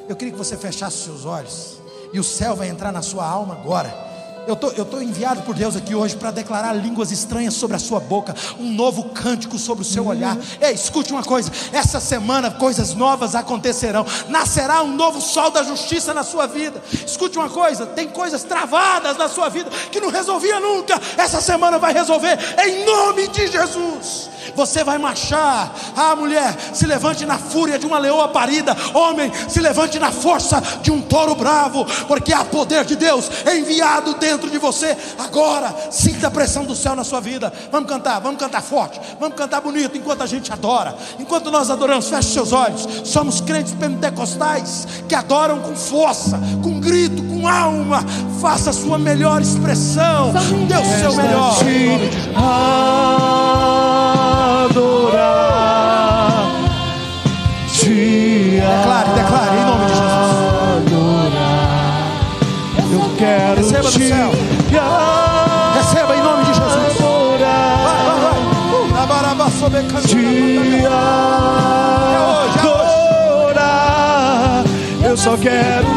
Eu queria que você fechasse os seus olhos. E o céu vai entrar na sua alma agora. Eu tô, estou tô enviado por Deus aqui hoje para declarar línguas estranhas sobre a sua boca, um novo cântico sobre o seu olhar. Ei, escute uma coisa: essa semana coisas novas acontecerão, nascerá um novo sol da justiça na sua vida. Escute uma coisa: tem coisas travadas na sua vida que não resolvia nunca, essa semana vai resolver, em nome de Jesus você vai marchar. Ah, mulher, se levante na fúria de uma leoa parida. Homem, se levante na força de um touro bravo, porque há poder de Deus enviado dentro de você. Agora, sinta a pressão do céu na sua vida. Vamos cantar, vamos cantar forte, vamos cantar bonito enquanto a gente adora. Enquanto nós adoramos, feche seus olhos. Somos crentes pentecostais que adoram com força, com grito, com alma. Faça a sua melhor expressão. Dê o seu melhor
adorar. Te
declare, declare do céu. Receba em nome de Jesus. Vai, vai, vai.
Te adorar. Eu só quero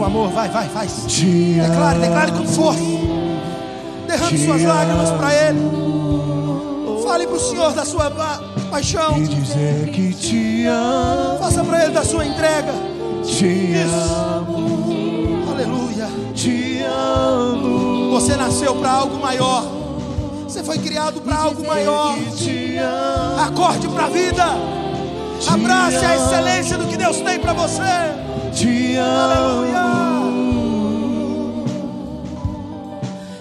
seu amor, vai, vai, faz.
Te
Declare, declare com força. Derrame suas lágrimas para Ele. Fale para o Senhor da sua pa- paixão.
E dizer que te amo.
Faça para Ele da sua entrega.
Te
Isso.
amo.
Aleluia.
Te amo.
Você nasceu para algo maior. Você foi criado para algo maior. Acorde para a vida. Abrace a excelência do que Deus tem para você.
Te amo.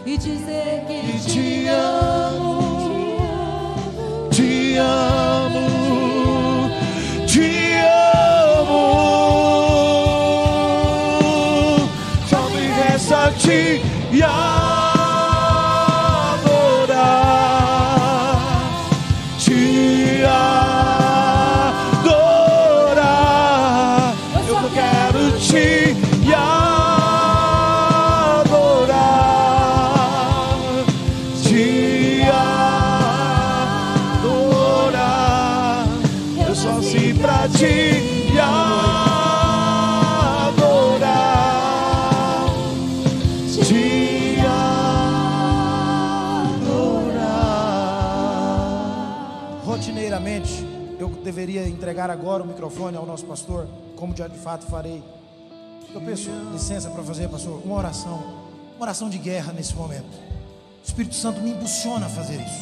E dizer que
Te amo. Te amo. Te amo. Só me resta te
Rotineiramente, eu deveria entregar agora o microfone ao nosso pastor, como já de fato farei. Eu peço licença para fazer, pastor, uma oração, uma oração de guerra nesse momento. O Espírito Santo me impulsiona a fazer isso.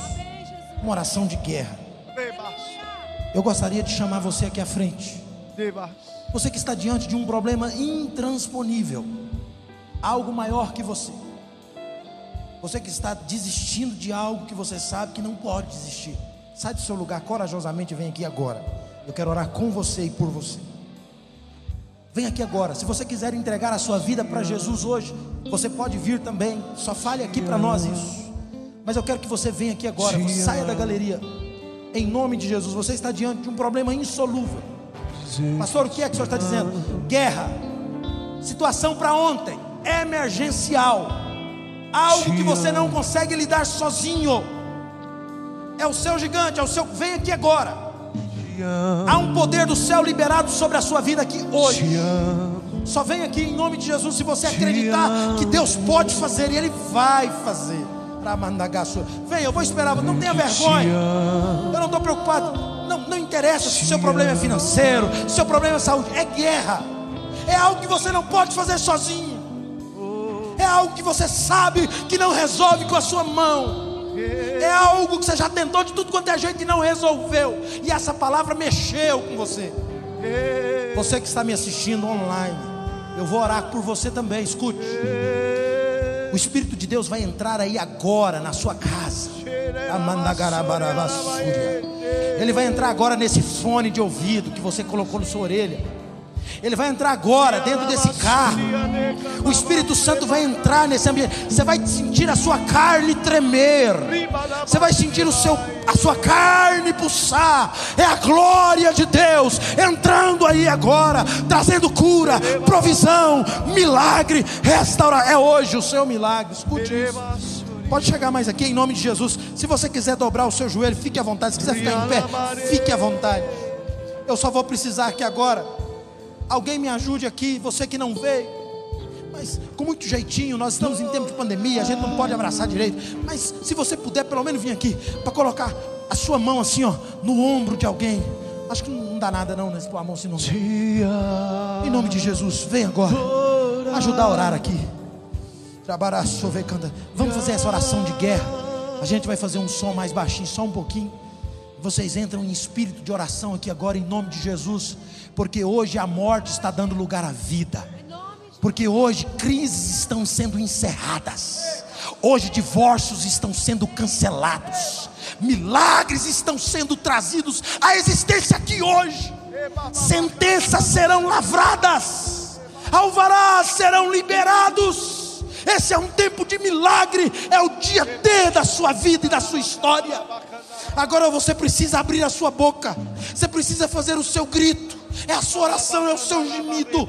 Uma oração de guerra. Eu gostaria de chamar você aqui à frente. Você que está diante de um problema intransponível, algo maior que você. Você que está desistindo de algo que você sabe que não pode desistir. Sai do seu lugar corajosamente e vem aqui agora. Eu quero orar com você e por você. Vem aqui agora. Se você quiser entregar a sua vida para Jesus hoje, você pode vir também. Só fale aqui para nós isso. Mas eu quero que você venha aqui agora. Você saia da galeria. Em nome de Jesus. Você está diante de um problema insolúvel. Pastor, o que é que o senhor está dizendo? Guerra. Situação para ontem. Emergencial. Algo que você não consegue lidar sozinho. É o seu gigante, é o seu. Vem aqui agora. Há um poder do céu liberado sobre a sua vida aqui hoje. Só vem aqui em nome de Jesus se você acreditar que Deus pode fazer e Ele vai fazer. Vem, eu vou esperar. Não tenha vergonha. Eu não estou preocupado. Não, não interessa se o seu problema é financeiro, se o seu problema é saúde. É guerra. É algo que você não pode fazer sozinho. É algo que você sabe que não resolve com a sua mão. É algo que você já tentou de tudo quanto é jeito e não resolveu. E essa palavra mexeu com você. Você que está me assistindo online, eu vou orar por você também. Escute. O Espírito de Deus vai entrar aí agora na sua casa. Ele vai entrar agora nesse fone de ouvido que você colocou na sua orelha. Ele vai entrar agora dentro desse carro. O Espírito Santo vai entrar nesse ambiente. Você vai sentir a sua carne tremer. Você vai sentir o seu, a sua carne pulsar. É a glória de Deus entrando aí agora, trazendo cura, provisão, milagre, restaurar. É hoje o seu milagre. Escute isso. Pode chegar mais aqui em nome de Jesus. Se você quiser dobrar o seu joelho, fique à vontade. Se quiser ficar em pé, fique à vontade. Eu só vou precisar que agora Alguém me ajude aqui, você que não veio. Mas com muito jeitinho, nós estamos em tempo de pandemia, a gente não pode abraçar direito. Mas se você puder, pelo menos vir aqui para colocar a sua mão assim, ó, no ombro de alguém. Acho que não dá nada não, né? Se pôr a mão assim não. Em nome de Jesus, vem agora. Ajudar a orar aqui. Vamos fazer essa oração de guerra. A gente vai fazer um som mais baixinho, só um pouquinho. Vocês entram em espírito de oração aqui agora, em nome de Jesus porque hoje a morte está dando lugar à vida, porque hoje crises estão sendo encerradas, hoje divórcios estão sendo cancelados, milagres estão sendo trazidos à existência aqui hoje, sentenças serão lavradas, alvarás serão liberados. Esse é um tempo de milagre, é o dia D da sua vida e da sua história. Agora você precisa abrir a sua boca, você precisa fazer o seu grito, é a sua oração, é o seu gemido.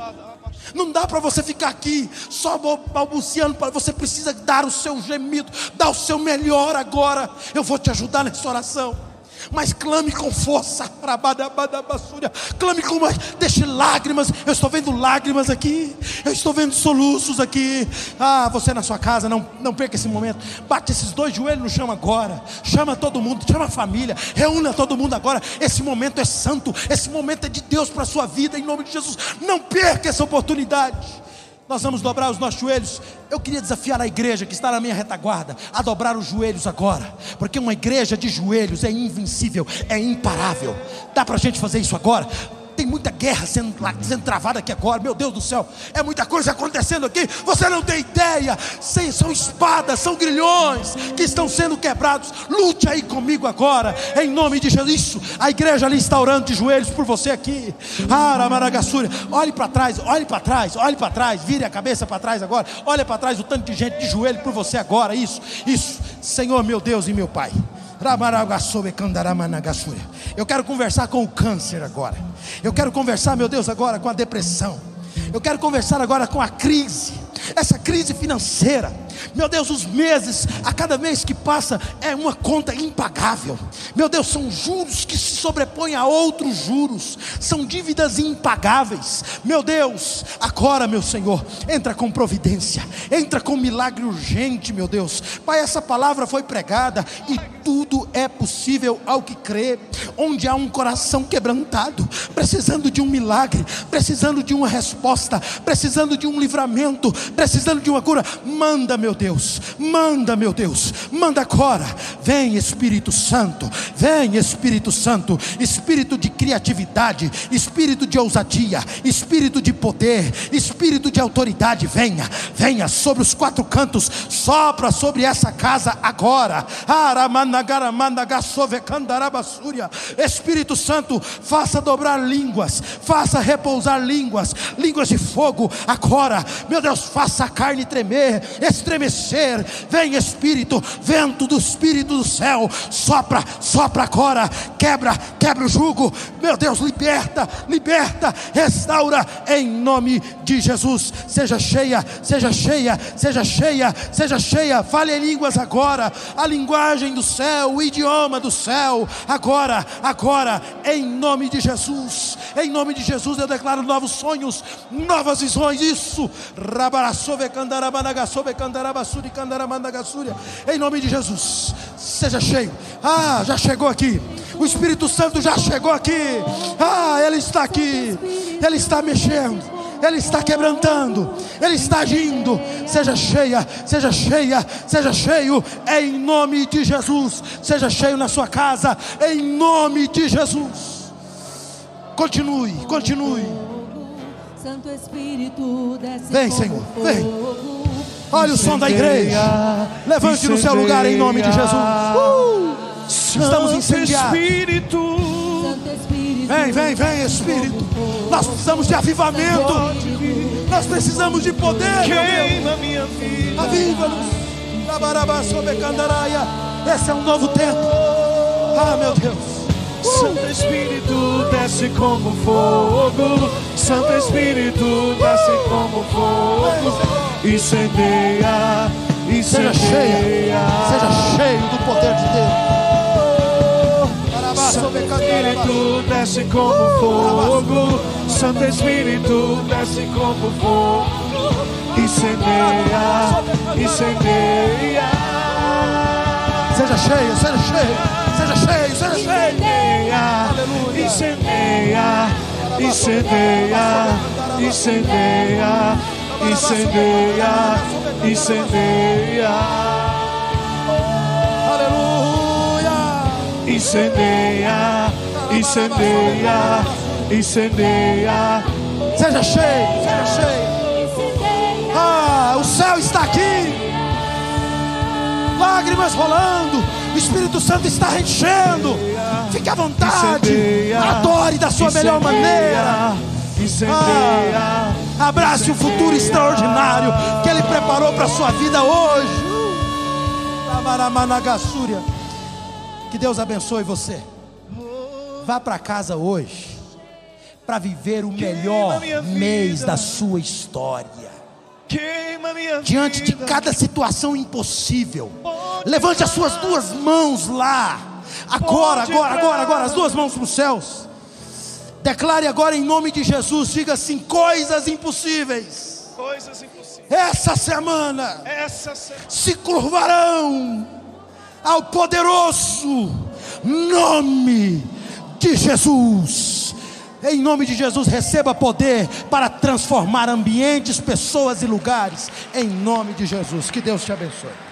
Não dá para você ficar aqui só balbuciando, você precisa dar o seu gemido, dar o seu melhor agora. Eu vou te ajudar nessa oração mas clame com força, clame com mais, deixe lágrimas, eu estou vendo lágrimas aqui, eu estou vendo soluços aqui, ah, você na sua casa, não, não perca esse momento, bate esses dois joelhos no chão agora, chama todo mundo, chama a família, reúna todo mundo agora, esse momento é santo, esse momento é de Deus para a sua vida, em nome de Jesus, não perca essa oportunidade, nós vamos dobrar os nossos joelhos. Eu queria desafiar a igreja que está na minha retaguarda a dobrar os joelhos agora, porque uma igreja de joelhos é invencível, é imparável. Dá para a gente fazer isso agora? Tem muita guerra sendo, sendo travada aqui agora, meu Deus do céu, é muita coisa acontecendo aqui, você não tem ideia, são espadas, são grilhões que estão sendo quebrados, lute aí comigo agora, em nome de Jesus, isso, a igreja ali está orando de joelhos por você aqui, Aramaragassúria, olhe para trás, olhe para trás, olhe para trás, vire a cabeça para trás agora, olhe para trás o tanto de gente de joelho por você agora, isso, isso, Senhor meu Deus e meu Pai, eu quero conversar com o câncer agora. Eu quero conversar, meu Deus, agora com a depressão. Eu quero conversar agora com a crise, essa crise financeira meu Deus, os meses, a cada mês que passa, é uma conta impagável. Meu Deus, são juros que se sobrepõem a outros juros, são dívidas impagáveis. Meu Deus, agora, meu Senhor, entra com providência, entra com milagre urgente, meu Deus. Pai, essa palavra foi pregada e tudo é possível ao que crê. Onde há um coração quebrantado, precisando de um milagre, precisando de uma resposta, precisando de um livramento, precisando de uma cura, manda, meu Deus, manda, meu Deus, manda agora. Vem, Espírito Santo, vem, Espírito Santo, espírito de criatividade, espírito de ousadia, espírito de poder, espírito de autoridade. Venha, venha sobre os quatro cantos, sopra sobre essa casa agora. Espírito Santo, faça dobrar línguas, faça repousar línguas, línguas de fogo agora. Meu Deus, faça a carne tremer, estremecer. Vem Espírito, vento do Espírito do céu, sopra, sopra agora, quebra, quebra o jugo. Meu Deus, liberta, liberta, restaura em nome de Jesus. Seja cheia, seja cheia, seja cheia, seja cheia. Fale em línguas agora, a linguagem do céu, o idioma do céu, agora, agora, em nome de Jesus. Em nome de Jesus eu declaro novos sonhos, novas visões. Isso. Em nome de Jesus. Seja cheio. Ah, já chegou aqui. O Espírito Santo já chegou aqui. Ah, ele está aqui. Ele está mexendo. Ele está quebrantando, Ele está agindo. Seja cheia, seja cheia, seja cheio, em nome de Jesus. Seja cheio na sua casa, em nome de Jesus. Continue, continue.
Santo Espírito desce
Vem, Senhor, vem. Olha o som da igreja. Levante no seu lugar em nome de Jesus. Uh! Estamos incendiados.
Espírito,
Vem, vem, vem, Espírito. Nós precisamos de avivamento. Nós precisamos de poder.
queima minha vida.
Aviva-nos. Esse é um novo tempo. Ah, meu Deus.
Santo Espírito desce como fogo. Santo Espírito desce como fogo. Incendeia,
Seja cheia.
incendeia.
Seja cheio do poder de Deus.
Santo Espírito desce como fogo. Santo Espírito desce como fogo. Incendeia, incendeia.
Seja cheio, seja cheio. Seja cheio.
Incendeia, incendeia, incendeia, incendeia, incendeia, incendeia,
Aleluia.
incendeia, incendeia, incendeia.
Seja cheio, seja cheio. Ah, o céu está aqui. Lágrimas rolando. O Espírito Santo está enchendo. Fique à vontade. Adore da sua melhor maneira.
Incendeia,
Abrace o futuro extraordinário que Ele preparou para a sua vida hoje. Que Deus abençoe você. Vá para casa hoje para viver o melhor mês da sua história. Diante de cada situação impossível, levante as suas duas mãos lá. Agora, agora, agora, agora, as duas mãos para os céus. Declare agora em nome de Jesus, diga assim: coisas impossíveis.
coisas impossíveis.
Essa semana
Essa semana.
se curvarão ao poderoso nome de Jesus. Em nome de Jesus, receba poder para transformar ambientes, pessoas e lugares. Em nome de Jesus. Que Deus te abençoe.